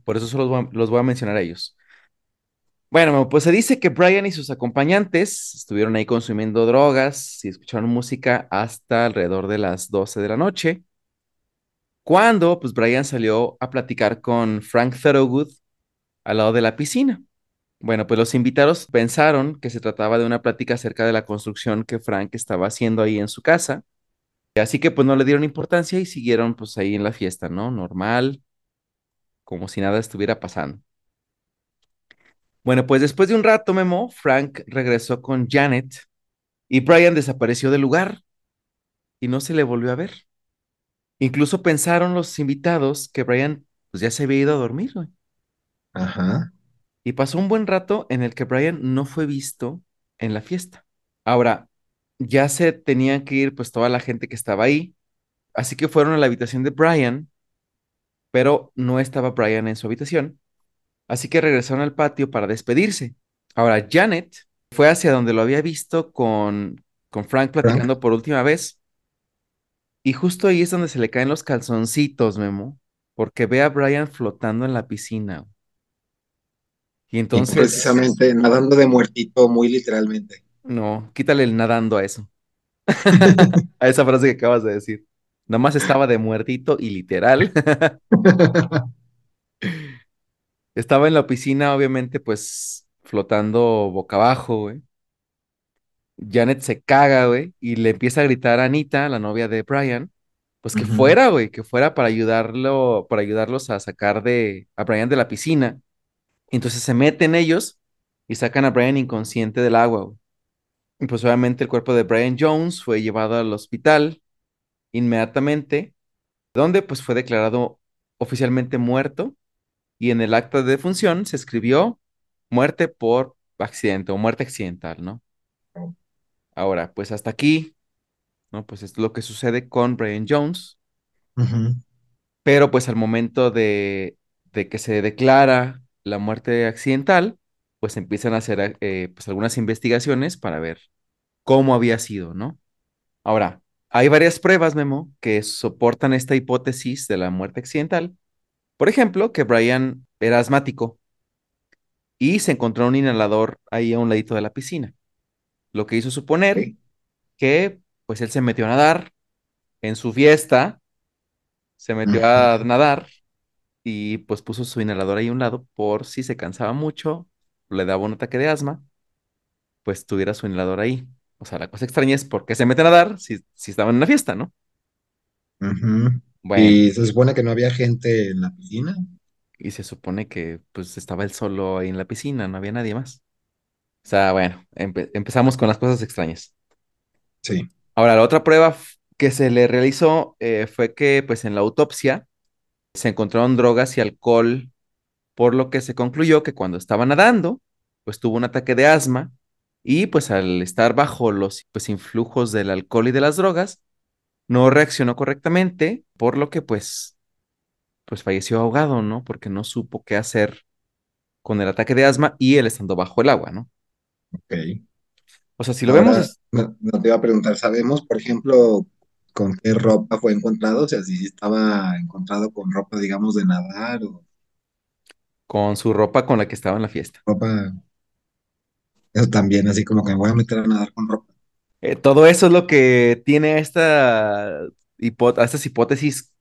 Por eso solo los voy a, los voy a mencionar a ellos. Bueno, pues se dice que Brian y sus acompañantes estuvieron ahí consumiendo drogas y escucharon música hasta alrededor de las 12 de la noche, cuando pues Brian salió a platicar con Frank Thorogood al lado de la piscina. Bueno, pues los invitados pensaron que se trataba de una plática acerca de la construcción que Frank estaba haciendo ahí en su casa. Así que pues no le dieron importancia y siguieron pues ahí en la fiesta, ¿no? Normal, como si nada estuviera pasando. Bueno, pues después de un rato, Memo, Frank regresó con Janet y Brian desapareció del lugar y no se le volvió a ver. Incluso pensaron los invitados que Brian pues ya se había ido a dormir, güey. Ajá. Y pasó un buen rato en el que Brian no fue visto en la fiesta. Ahora, ya se tenían que ir pues toda la gente que estaba ahí, así que fueron a la habitación de Brian, pero no estaba Brian en su habitación, así que regresaron al patio para despedirse. Ahora, Janet fue hacia donde lo había visto con, con Frank Frank. platicando por última vez, y justo ahí es donde se le caen los calzoncitos, Memo, porque ve a Brian flotando en la piscina. Y entonces, precisamente nadando de muertito, muy literalmente. no, quítale el nadando a eso. a esa frase que acabas de decir. Nomás estaba de muertito y literal. estaba en la piscina, obviamente, pues flotando boca abajo, güey. Janet se caga, güey, y le empieza a gritar a Anita, la novia de Brian, pues que fuera, güey, que fuera para ayudarlo, para ayudarlos a sacar de a Brian de la piscina. Entonces se meten ellos y sacan a Brian inconsciente del agua, güey. Y pues obviamente el cuerpo de Brian Jones fue llevado al hospital inmediatamente donde pues fue declarado oficialmente muerto y en el acta de defunción se escribió muerte por accidente o muerte accidental, ¿no? Ahora, pues hasta aquí, ¿no? Pues es lo que sucede con Brian Jones, pero pues al momento de, de que se declara la muerte accidental, pues empiezan a hacer eh, pues algunas investigaciones para ver cómo había sido, ¿no? Ahora, hay varias pruebas, Memo, que soportan esta hipótesis de la muerte accidental. Por ejemplo, que Brian era asmático y se encontró un inhalador ahí a un ladito de la piscina, lo que hizo suponer que pues él se metió a nadar en su fiesta, se metió a nadar y pues puso su inhalador ahí a un lado por si se cansaba mucho, le daba un ataque de asma, pues tuviera su inhalador ahí. O sea, la cosa extraña es por qué se mete a nadar si, si estaba en una fiesta, ¿no? Bueno, Y se supone que no había gente en la piscina. y se supone que pues estaba él solo ahí en la piscina, no había nadie más. O sea, bueno, empe- empezamos con las cosas extrañas. Sí. Ahora, la otra prueba que se le realizó eh, fue que pues en la autopsia se encontraron drogas y alcohol, por lo que se concluyó que cuando estaba nadando, pues tuvo un ataque de asma y pues al estar bajo los pues influjos del alcohol y de las drogas, no reaccionó correctamente, por lo que pues pues falleció ahogado, ¿no? Porque no supo qué hacer con el ataque de asma y él estando bajo el agua, ¿no? Ok. O sea, si lo vemos Ahora, no, no te iba a preguntar, ¿sabemos, por ejemplo, con qué ropa fue encontrado? O sea, si estaba encontrado con ropa, digamos, de nadar o con su ropa con la que estaba en la fiesta. ropa, eso también, así como que me voy a meter a nadar con ropa. Eh, todo eso es lo que tiene esta hipó- estas hipótesis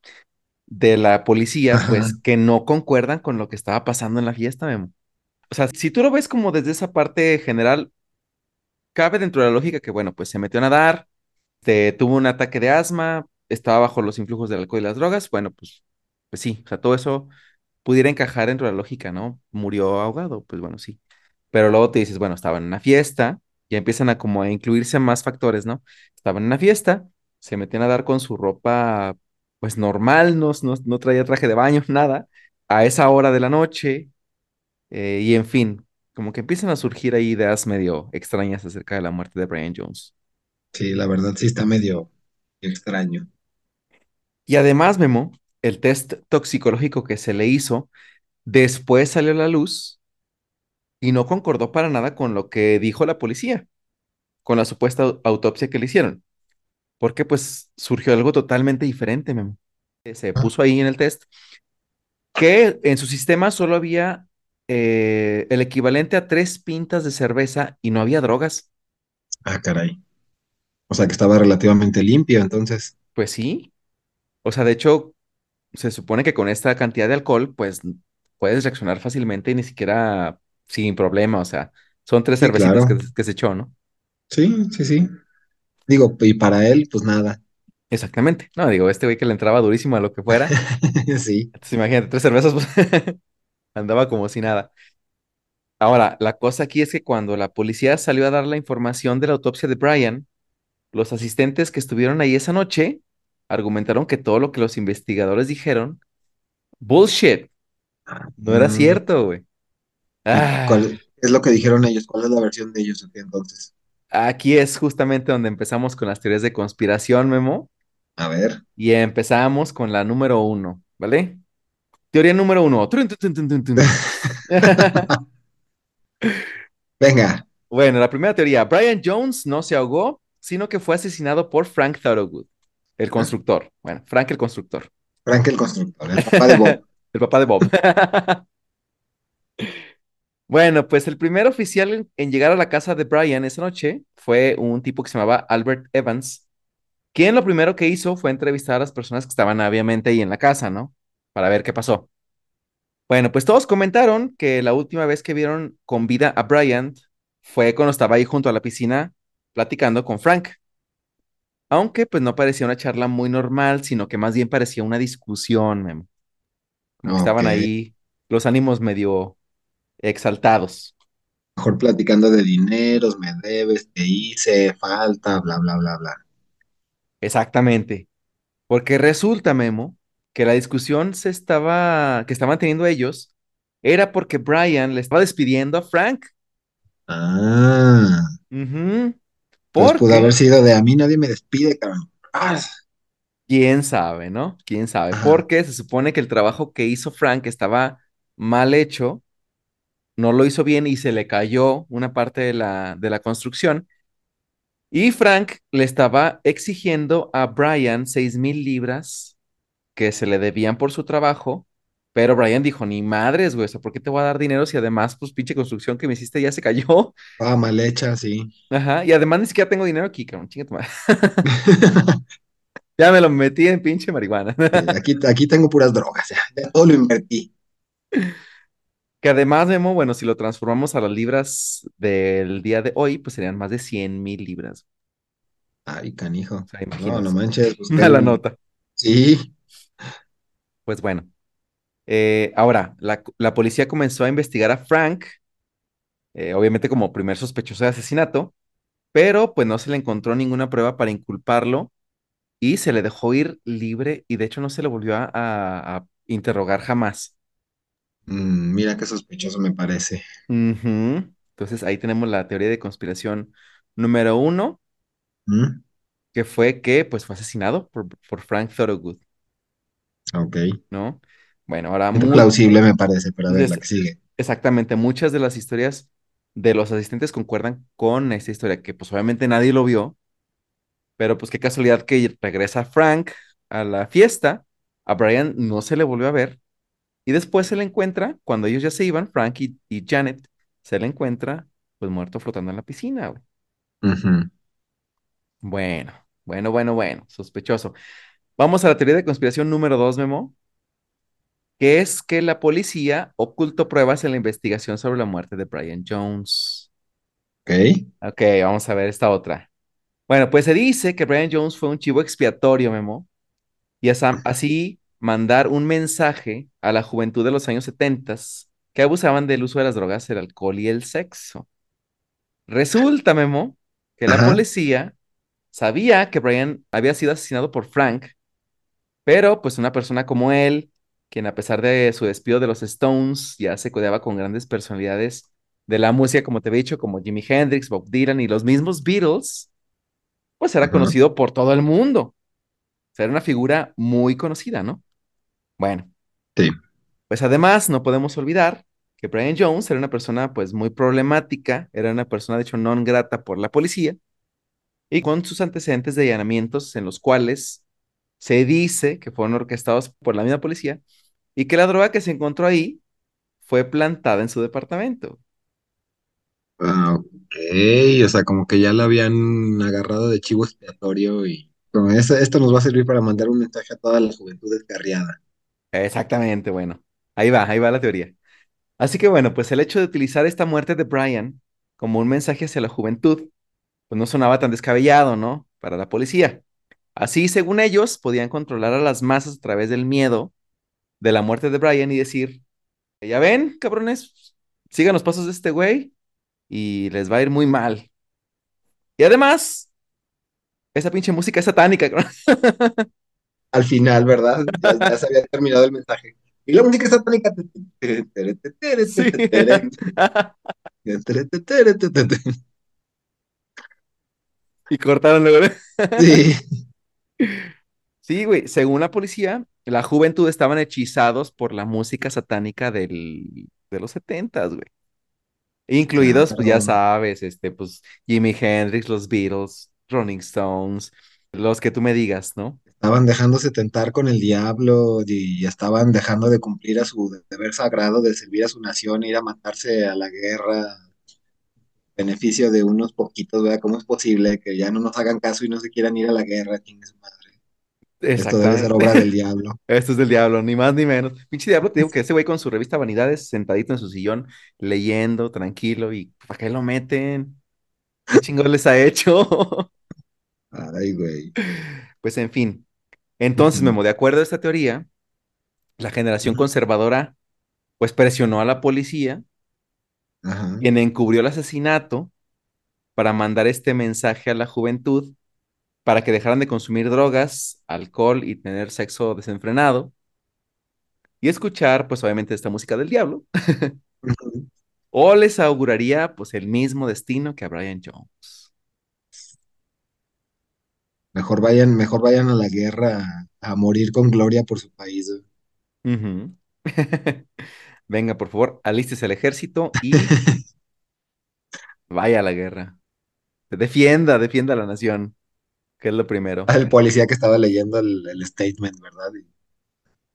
de la policía, Ajá, pues que no concuerdan con lo que estaba pasando en la fiesta, Memo. O sea, si tú lo ves como desde esa parte general, cabe dentro de la lógica que, bueno, pues se metió a nadar, te, tuvo un ataque de asma, estaba bajo los influjos del alcohol y las drogas, bueno, pues, pues sí, o sea, todo eso pudiera encajar dentro de la lógica, ¿no? Murió ahogado, pues bueno, sí. Pero luego te dices, bueno, estaba en una fiesta, ya empiezan a como a incluirse más factores, ¿no? Estaba en una fiesta, se metían a dar con su ropa, pues normal, no, no, no traía traje de baño, nada, a esa hora de la noche, eh, y en fin, como que empiezan a surgir ahí ideas medio extrañas acerca de la muerte de Brian Jones. sí, la verdad sí está medio extraño. Y además, Memo, el test toxicológico que se le hizo después salió a la luz y no concordó para nada con lo que dijo la policía, con la supuesta au- autopsia que le hicieron, porque pues surgió algo totalmente diferente, Memo. Se Ah, puso ahí en el test que en su sistema solo había eh, el equivalente a tres pintas de cerveza y no había drogas. ah, caray. O sea que estaba relativamente limpio, entonces. Pues sí, o sea, de hecho, se supone que con esta cantidad de alcohol, pues puedes reaccionar fácilmente y ni siquiera sin problema, o sea, son tres Sí, cervecitas claro. que, que se echó, ¿no? Sí, sí, sí. Digo, y para él, pues nada. Exactamente. No, digo, este güey que le entraba durísimo a lo que fuera. Sí. Entonces, imagínate, tres cervezas, pues andaba como si nada. Ahora, la cosa aquí es que cuando la policía salió a dar la información de la autopsia de Brian, los asistentes que estuvieron ahí esa noche argumentaron que todo lo que los investigadores dijeron, bullshit, no era Mm, cierto, güey. ¿Y Ah, cuál es lo que dijeron ellos? ¿Cuál es la versión de ellos aquí entonces? aquí es justamente donde empezamos con las teorías de conspiración, Memo, A ver, y empezamos con la número uno, ¿vale? Teoría número uno. Venga. Bueno, la primera teoría, Brian Jones no se ahogó, sino que fue asesinado por Frank Thorogood, el constructor. Bueno, Frank el constructor, Frank el constructor, el papá de Bob. el papá de Bob. Bueno, pues el primer oficial en, en llegar a la casa de Brian esa noche fue un tipo que se llamaba Albert Evans, quien lo primero que hizo fue entrevistar a las personas que estaban obviamente ahí en la casa, ¿no? Para ver qué pasó. Bueno, pues todos comentaron que la última vez que vieron con vida a Brian fue cuando estaba ahí junto a la piscina platicando con Frank. Aunque pues no parecía una charla muy normal, sino que más bien parecía una discusión, Memo. Estaban ahí los ánimos medio exaltados. mejor platicando de dineros, me debes, te hice, falta, bla, bla, bla, bla. Exactamente. Porque resulta, Memo, que la discusión se estaba, que estaban teniendo ellos era porque Brian le estaba despidiendo a Frank. Ah. Pues pudo haber Porque, sido de a mí nadie me despide, cabrón. Ah, quién sabe, ¿no? Quién sabe. Ajá. Porque se supone que el trabajo que hizo Frank estaba mal hecho, no lo hizo bien y se le cayó una parte de la, de la construcción. Y Frank le estaba exigiendo a Brian seis mil libras que se le debían por su trabajo, pero Brian dijo, ni madres, güey, o sea, ¿por qué te voy a dar dinero si además, pues, pinche construcción que me hiciste ya se cayó? Ah, mal hecha, sí. Ajá, y además ni siquiera tengo dinero aquí, cabrón, chinga madre. Ya me lo metí en pinche marihuana. Aquí, aquí tengo puras drogas, ya, ya todo lo invertí. Que además, Memo, bueno, si lo transformamos a las libras del día de hoy, pues serían más de cien mil libras. Ay, canijo. O sea, No, no manches, A la nota. Sí. Pues bueno. Eh, ahora, la, la policía comenzó a investigar a Frank, eh, obviamente como primer sospechoso de asesinato, pero pues no se le encontró ninguna prueba para inculparlo y se le dejó ir libre y de hecho no se le volvió a, a- a interrogar jamás. Mm, mira qué sospechoso me parece. Ujú. Entonces ahí tenemos la teoría de conspiración número uno, ¿Mm? que fue que pues fue asesinado por, por Frank Thorogood, Ok. ¿no? Bueno, ahora Muy mu- plausible me parece, pero a ver, la des- que sigue. exactamente muchas de las historias de los asistentes concuerdan con esta historia, que pues obviamente nadie lo vio, pero pues qué casualidad que regresa Frank a la fiesta, a Brian no se le volvió a ver y después se le encuentra, cuando ellos ya se iban, Frank y, y Janet, se le encuentra pues muerto flotando en la piscina, güey. Bueno, bueno, bueno, bueno, sospechoso. Vamos a la teoría de conspiración número dos, Memo, que es que la policía ocultó pruebas en la investigación sobre la muerte de Brian Jones. Ok. Ok, vamos a ver esta otra. Bueno, pues se dice que Brian Jones fue un chivo expiatorio, Memo, y así mandar un mensaje a la juventud de los años 70 que abusaban del uso de las drogas, el alcohol y el sexo. Resulta, Memo, que la Ajá. policía sabía que Brian había sido asesinado por Frank Pero pues una persona como él, quien a pesar de su despido de los Stones, ya se codeaba con grandes personalidades de la música, como te he dicho, como Jimi Hendrix, Bob Dylan y los mismos Beatles, pues era Ajá. conocido por todo el mundo. O sea, era una figura muy conocida, ¿no? Bueno, Sí. pues además no podemos olvidar que Brian Jones era una persona pues muy problemática, era una persona de hecho non grata por la policía y con sus antecedentes de allanamientos en los cuales se dice que fueron orquestados por la misma policía y que la droga que se encontró ahí fue plantada en su departamento. Ah, ok. O sea, como que ya la habían agarrado de chivo expiatorio y como esto, esto nos va a servir para mandar un mensaje a toda la juventud descarriada. Exactamente, bueno. Ahí va, ahí va la teoría. Así que bueno, pues el hecho de utilizar esta muerte de Brian como un mensaje hacia la juventud, pues no sonaba tan descabellado, ¿no? Para la policía. Así, según ellos, podían controlar a las masas a través del miedo de la muerte de Brian y decir, ya ven, cabrones, sigan los pasos de este güey y les va a ir muy mal. Y además, esa pinche música es satánica. Al final, ¿verdad? Ya, ya se había terminado el mensaje. Y la música satánica. Sí. Y cortaron luego. Sí. Sí, güey, según la policía, la juventud estaban hechizados por la música satánica del, de los setentas, güey. Ah, Incluidos, pues ya sabes, este, pues Jimi Hendrix, los Beatles, Rolling Stones, los que tú me digas, ¿no? Estaban dejándose tentar con el diablo y estaban dejando de cumplir a su deber sagrado de servir a su nación, ir a matarse a la guerra, beneficio de unos poquitos, ¿verdad? ¿Cómo es posible que ya no nos hagan caso y no se quieran ir a la guerra? Chingue su madre. Esto debe ser obra del diablo. Esto es del diablo, ni más ni menos. Pinche diablo, te digo que ese güey con su revista Vanidades, sentadito en su sillón, leyendo, tranquilo, y ¿para qué lo meten? ¿Qué chingón les ha hecho? Ay, güey. Pues en fin. Entonces. Memo, de acuerdo a esta teoría, la generación conservadora pues presionó a la policía, Ajá. quien encubrió el asesinato para mandar este mensaje a la juventud para que dejaran de consumir drogas, alcohol y tener sexo desenfrenado y escuchar pues obviamente esta música del diablo o les auguraría pues el mismo destino que a Brian Jones. Mejor vayan, mejor vayan a la guerra a, morir con gloria por su país. Venga, por favor, alístese al ejército y vaya a la guerra. Defienda, defienda a la nación, que es lo primero. El policía que estaba leyendo el, el statement, ¿verdad? Y,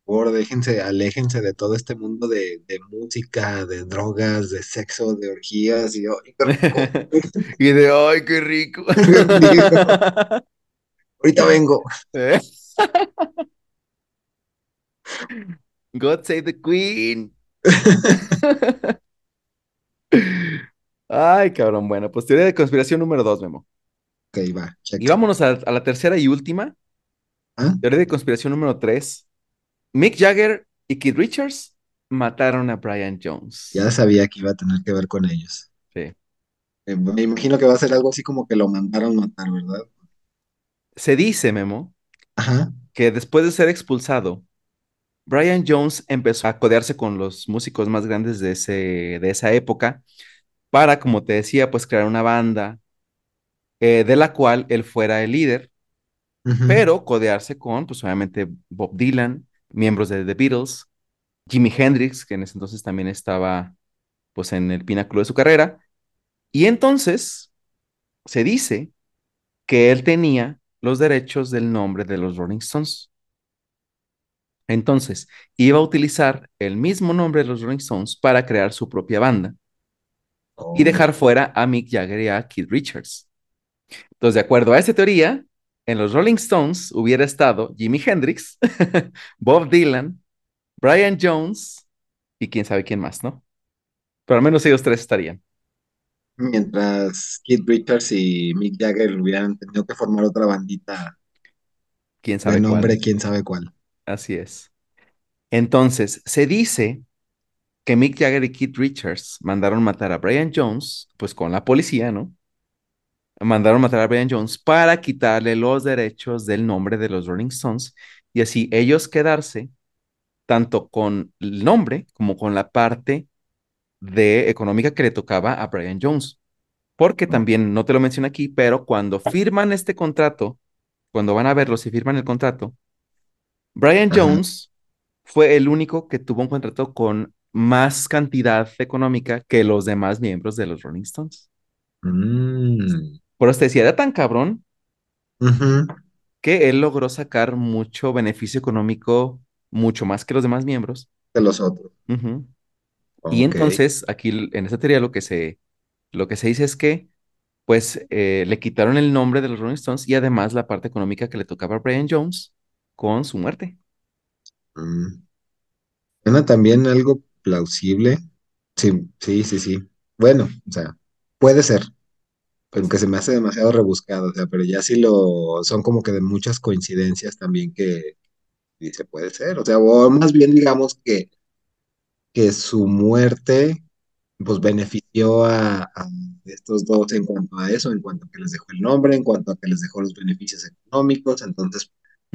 por déjense, aléjense de todo este mundo de, de música, de drogas, de sexo, de orgías. Y yo, "Ay, qué rico, Y de, ¡ay, qué rico! Ahorita vengo. ¿Eh? God save the queen. Ay, cabrón. Bueno, pues teoría de conspiración número dos, Memo. Ok, va, check. Y vámonos a, a la tercera y última. ¿Ah? Teoría de conspiración número tres. Mick Jagger y Keith Richards mataron a Brian Jones. Ya sabía que iba a tener que ver con ellos. Sí. Eh, me imagino que va a ser algo así como que lo mandaron matar, ¿verdad? Se dice, Memo, Ajá. que después de ser expulsado, Brian Jones empezó a codearse con los músicos más grandes de, ese, de esa época para, como te decía, pues crear una banda eh, de la cual él fuera el líder, pero codearse con, pues obviamente, Bob Dylan, miembros de The Beatles, Jimi Hendrix, que en ese entonces también estaba, pues, en el pináculo de su carrera. Y entonces se dice que él tenía los derechos del nombre de los Rolling Stones. Entonces, iba a utilizar el mismo nombre de los Rolling Stones para crear su propia banda y Oh, dejar fuera a Mick Jagger y a Keith Richards. Entonces, de acuerdo a esa teoría, en los Rolling Stones hubiera estado Jimi Hendrix, Bob Dylan, Brian Jones y quién sabe quién más, ¿no? Pero al menos ellos tres estarían. Mientras Keith Richards y Mick Jagger hubieran tenido que formar otra bandita Quién de sabe nombre, cuál. quién sabe cuál. Así es. Entonces, se dice que Mick Jagger y Keith Richards mandaron matar a Brian Jones, pues con la policía, ¿no? Mandaron matar a Brian Jones para quitarle los derechos del nombre de los Rolling Stones y así ellos quedarse tanto con el nombre como con la parte de económica que le tocaba a Brian Jones. Porque también, no te lo menciono aquí, pero cuando firman este contrato, cuando van a verlo si firman el contrato, Brian Ajá. Jones fue el único que tuvo un contrato con más cantidad económica que los demás miembros de los Rolling Stones. Mm, Por eso te decía, era tan cabrón ujú, que él logró sacar mucho beneficio económico, mucho más que los demás miembros. De los otros. Y entonces, aquí en esta teoría lo que se, lo que se dice es que, pues, eh, le quitaron el nombre de los Rolling Stones y además la parte económica que le tocaba a Brian Jones con su muerte. Mm. Suena también algo plausible. Sí, sí, sí, sí. Bueno, o sea, puede ser, Pues, aunque se me hace demasiado rebuscado, o sea, pero ya sí lo son como que de muchas coincidencias también que dice puede ser, o sea, o más bien digamos que, que su muerte pues benefició a, a estos dos en cuanto a eso, en cuanto a que les dejó el nombre, en cuanto a que les dejó los beneficios económicos, entonces,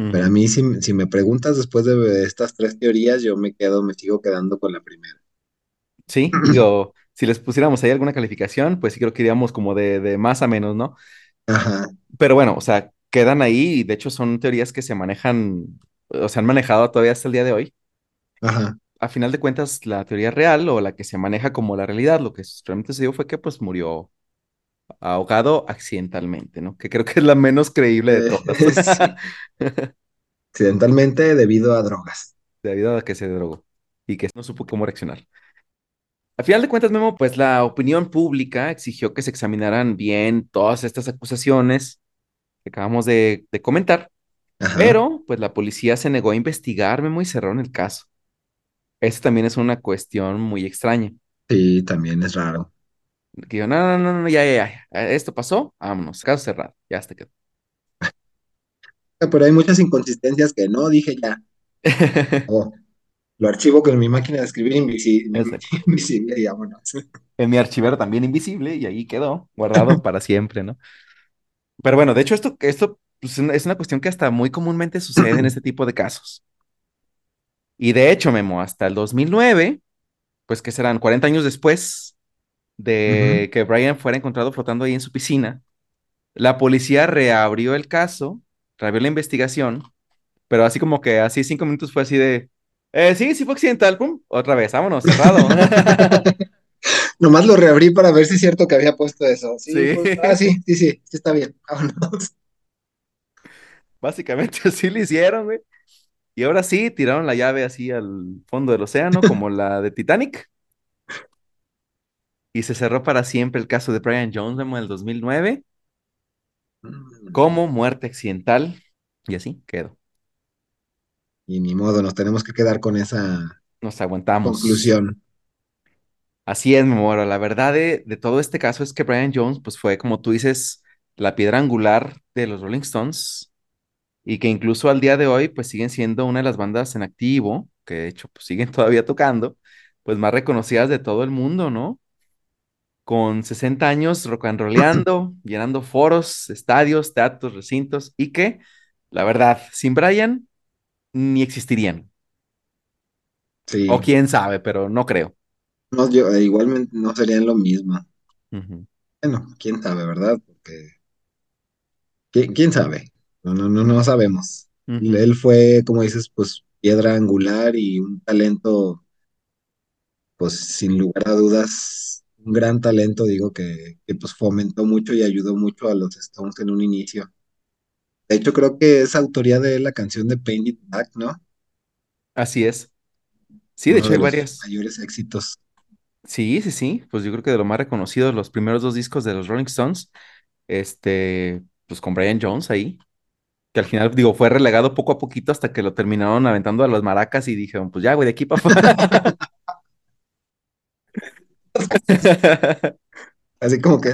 pero a ujú. mí si, si me preguntas después de estas tres teorías, yo me quedo, me sigo quedando con la primera. Sí, digo, si les pusiéramos ahí alguna calificación, pues sí creo que iríamos como de, de más a menos, ¿no? Ajá, Pero bueno, o sea, quedan ahí y de hecho son teorías que se manejan, o se han manejado todavía hasta el día de hoy. ajá. A final de cuentas, la teoría real o la que se maneja como la realidad, lo que realmente se dio fue que pues murió ahogado accidentalmente, ¿no? Que creo que es la menos creíble de Eh, todas, sí, accidentalmente debido a drogas. debido a que se drogó y que no supo cómo reaccionar. A final de cuentas, Memo, pues la opinión pública exigió que se examinaran bien todas estas acusaciones que acabamos de, de comentar, Ajá, pero pues la policía se negó a investigar, Memo, y cerraron el caso. Esa también es una cuestión muy extraña. sí, también es raro. Que yo, no, no, no, no, ya, ya, ya, esto pasó, vámonos, caso cerrado, ya hasta quedó. Pero hay muchas inconsistencias que no, dije ya. Oh, lo archivo con mi máquina de escribir invisi- Exacto. invisible y vámonos. En mi archivero también invisible y ahí quedó, guardado para siempre, ¿no? Pero bueno, de hecho, esto, esto pues, es una cuestión que hasta muy comúnmente sucede en este tipo de casos. Y de hecho, Memo, hasta el 2009, pues que serán 40 años después de que Brian fuera encontrado flotando ahí en su piscina, la policía reabrió el caso reabrió la investigación, pero así como que así cinco minutos fue así de, eh, sí, sí fue accidental, pum, otra vez, vámonos, cerrado. Nomás lo reabrí para ver si es cierto que había puesto eso. Sí, Sí, pues, ah, sí, sí, sí, sí está bien. Vámonos. básicamente así lo hicieron, güey. Y ahora sí, tiraron la llave así al fondo del océano, como la de Titanic, y se cerró para siempre el caso de Brian Jones, en el 2009, como muerte accidental, y así quedó. Y ni modo, nos tenemos que quedar con esa Nos aguantamos. conclusión. Así es, mi amor. La verdad de, de todo este caso es que Brian Jones, pues fue, como tú dices, la piedra angular de los Rolling Stones y que incluso al día de hoy, pues siguen siendo una de las bandas en activo, que de hecho, pues siguen todavía tocando, pues más reconocidas de todo el mundo, ¿no? Con 60 años rock and rollando, llenando foros, estadios, teatros, recintos y que, la verdad, sin Brian ni existirían. O Sí, quién sabe, pero no creo. no, yo, eh, igualmente no serían lo mismo. Bueno, quién sabe, ¿verdad? Porque, ¿quién, quién sabe? No, no, no, no sabemos. Él fue, como dices, pues piedra angular y un talento, pues sin lugar a dudas, un gran talento, digo, que, que pues fomentó mucho y ayudó mucho a los Stones en un inicio. De hecho, creo que es autoría de la canción de Paint It Black, ¿no? Así es. Sí, de hecho de hay los varias. mayores éxitos. Sí, sí, sí, pues yo creo que de lo más reconocidos, los primeros dos discos de los Rolling Stones, este, pues con Brian Jones ahí, que al final, digo, fue relegado poco a poquito hasta que lo terminaron aventando a las maracas y dijeron, pues ya, güey, de aquí para afuera. Así como que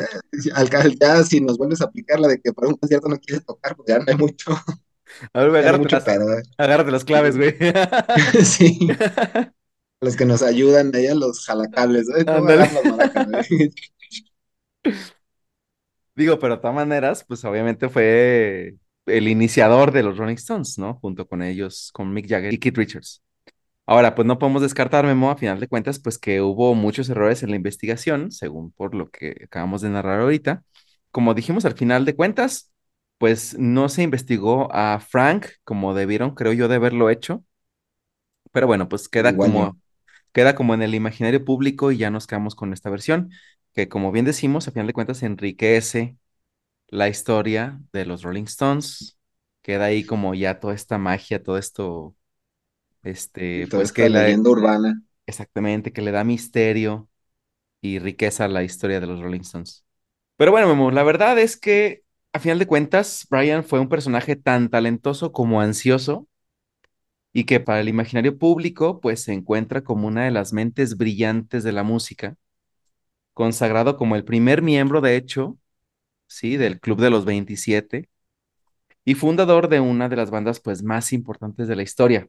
ya si nos vuelves a aplicar la de que para un concierto no quieres tocar, pues ya no hay mucho, A ver, güey, agárrate mucho las, pedo. ¿eh? agárrate las claves, güey. Sí, los que nos ayudan, ahí a los jalacables, ¿eh? Agarras las maracas, ¿eh? Digo, pero de todas maneras, pues obviamente fue el iniciador de los Rolling Stones, ¿no? Junto con ellos, con Mick Jagger y Keith Richards. Ahora, pues no podemos descartar, Memo, a final de cuentas, pues que hubo muchos errores en la investigación, según por lo que acabamos de narrar ahorita. Como dijimos, al final de cuentas, pues no se investigó a Frank como debieron, creo yo, de haberlo hecho. Pero bueno, pues queda Igual como, queda como en el imaginario público y ya nos quedamos con esta versión, que como bien decimos, a final de cuentas enriquece la historia de los Rolling Stones. Queda ahí como ya toda esta magia, todo esto, este, toda pues que la, leyenda urbana. Exactamente, que le da misterio y riqueza a la historia de los Rolling Stones. Pero bueno, Memo, la verdad es que a final de cuentas, Brian fue un personaje tan talentoso como ansioso y que para el imaginario público, pues se encuentra como una de las mentes brillantes de la música, consagrado como el primer miembro, de hecho, sí, del Club de los 27 y fundador de una de las bandas, pues, más importantes de la historia.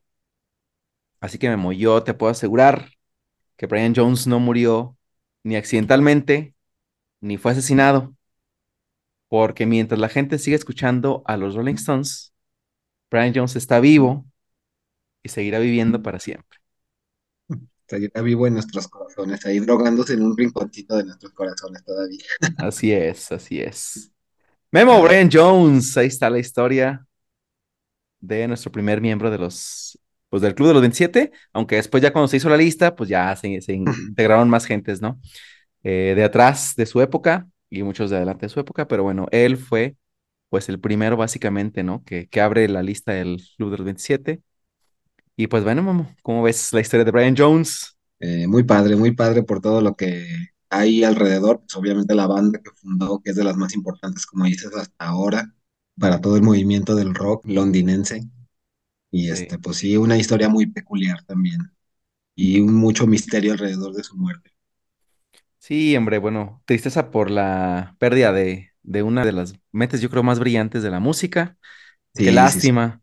Así que, Memo, yo te puedo asegurar que Brian Jones no murió ni accidentalmente ni fue asesinado, porque mientras la gente sigue escuchando a los Rolling Stones, Brian Jones está vivo y seguirá viviendo para siempre. Seguirá vivo en nuestros corazones, ahí drogándose en un rinconcito de nuestros corazones todavía. Así es, así es. Memo Brian Jones, ahí está la historia de nuestro primer miembro de los, pues del Club de los 27, aunque después ya cuando se hizo la lista, pues ya se, se integraron más gentes, ¿no? Eh, de atrás de su época y muchos de adelante de su época, pero bueno, él fue pues el primero básicamente, ¿no? Que, que abre la lista del Club de los 27 Y pues bueno, Momo, ¿cómo ves la historia de Brian Jones? eh, muy padre, muy padre por todo lo que hay alrededor. Pues obviamente la banda que fundó, que es de las más importantes, como dices, hasta ahora, para todo el movimiento del rock londinense. Y Sí. este, pues sí, una historia muy peculiar también. Y un mucho misterio alrededor de su muerte. Sí, hombre, bueno, tristeza por la pérdida de, de una de las mentes, yo creo, más brillantes de la música. Qué sí, lástima,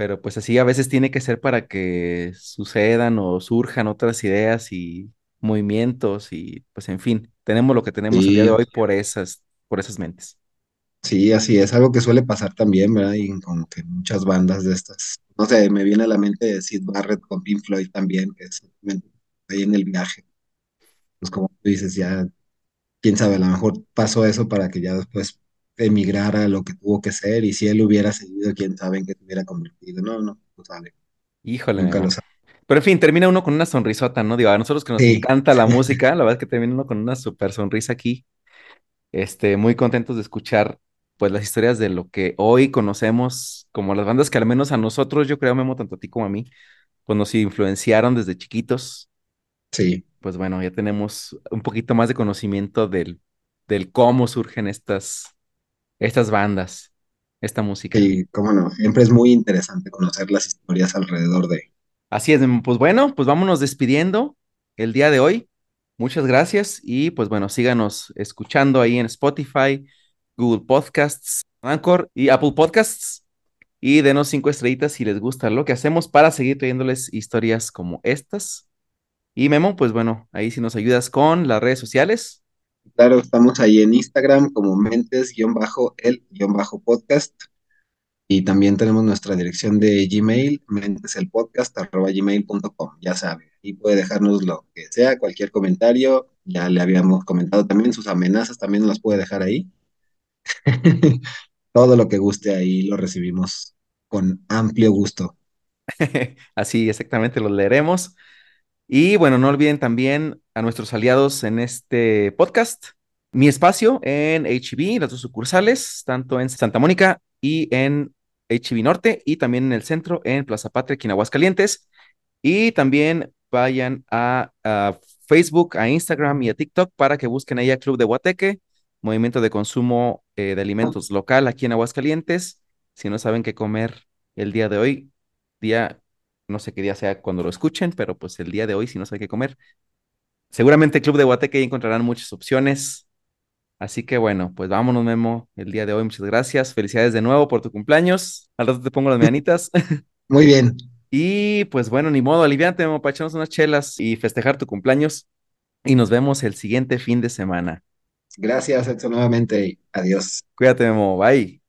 pero pues así a veces tiene que ser para que sucedan o surjan otras ideas y movimientos y pues en fin, tenemos lo que tenemos el día de hoy por esas, por esas mentes. sí, así es. Algo que suele pasar también, ¿verdad? Y como que muchas bandas de estas. No sé, me viene a la mente Sid Barrett con Pink Floyd también, que es ahí en el viaje. Pues como tú dices, ya quién sabe, a lo mejor pasó eso para que ya después emigrar a lo que tuvo que ser y si él hubiera seguido, quién sabe en qué se hubiera convertido. No, no, no sabe, Híjole, nunca lo sabe. Pero en fin, termina uno con una sonrisota, ¿no? Digo, a nosotros que nos Sí, encanta la música, la verdad es que termina uno con una super sonrisa aquí. Este, muy contentos de escuchar, pues, las historias de lo que hoy conocemos como las bandas que al menos a nosotros, yo creo, Memo, tanto a ti como a mí, pues nos influenciaron desde chiquitos. sí, Pues bueno, ya tenemos un poquito más de conocimiento del, del cómo surgen estas, estas bandas, esta música. sí, cómo no. Siempre es muy interesante conocer las historias alrededor de. Así es, Memo. pues bueno, pues vámonos despidiendo el día de hoy. Muchas gracias y pues bueno, síganos escuchando ahí en Spotify, Google Podcasts, Anchor y Apple Podcasts y denos cinco estrellitas si les gusta lo que hacemos para seguir trayéndoles historias como estas. Y Memo, pues bueno, ahí si nos ayudas con las redes sociales. Claro, estamos ahí en Instagram como mentes-el-podcast y también tenemos nuestra dirección de Gmail, menteselpodcast.gmail.com, ya sabe, y puede dejarnos lo que sea, cualquier comentario, ya le habíamos comentado también sus amenazas, también las puede dejar ahí. Todo lo que guste ahí lo recibimos con amplio gusto. Así exactamente los leeremos. Y bueno, no olviden también a nuestros aliados en este podcast. Mi espacio en HB, las dos sucursales, tanto en Santa Mónica y en HB Norte, y también en el centro, en Plaza Patria, aquí en Aguascalientes. Y también vayan a, Facebook, a Instagram y a TikTok para que busquen ahí a Club de Guateque, movimiento de consumo eh, de alimentos local aquí en Aguascalientes. Si no saben qué comer el día de hoy, día, no sé qué día sea cuando lo escuchen, pero pues el día de hoy, si no saben qué comer, seguramente Club de Guateque encontrarán muchas opciones. Así que bueno, pues vámonos, Memo, el día de hoy. Muchas gracias. Felicidades de nuevo por tu cumpleaños. Al rato te pongo las medianitas. Muy bien. Y pues bueno, ni modo, aliviante, Memo, para echarnos unas chelas y festejar tu cumpleaños. Y nos vemos el siguiente fin de semana. Gracias, Edson, nuevamente. Adiós. Cuídate, Memo. Bye.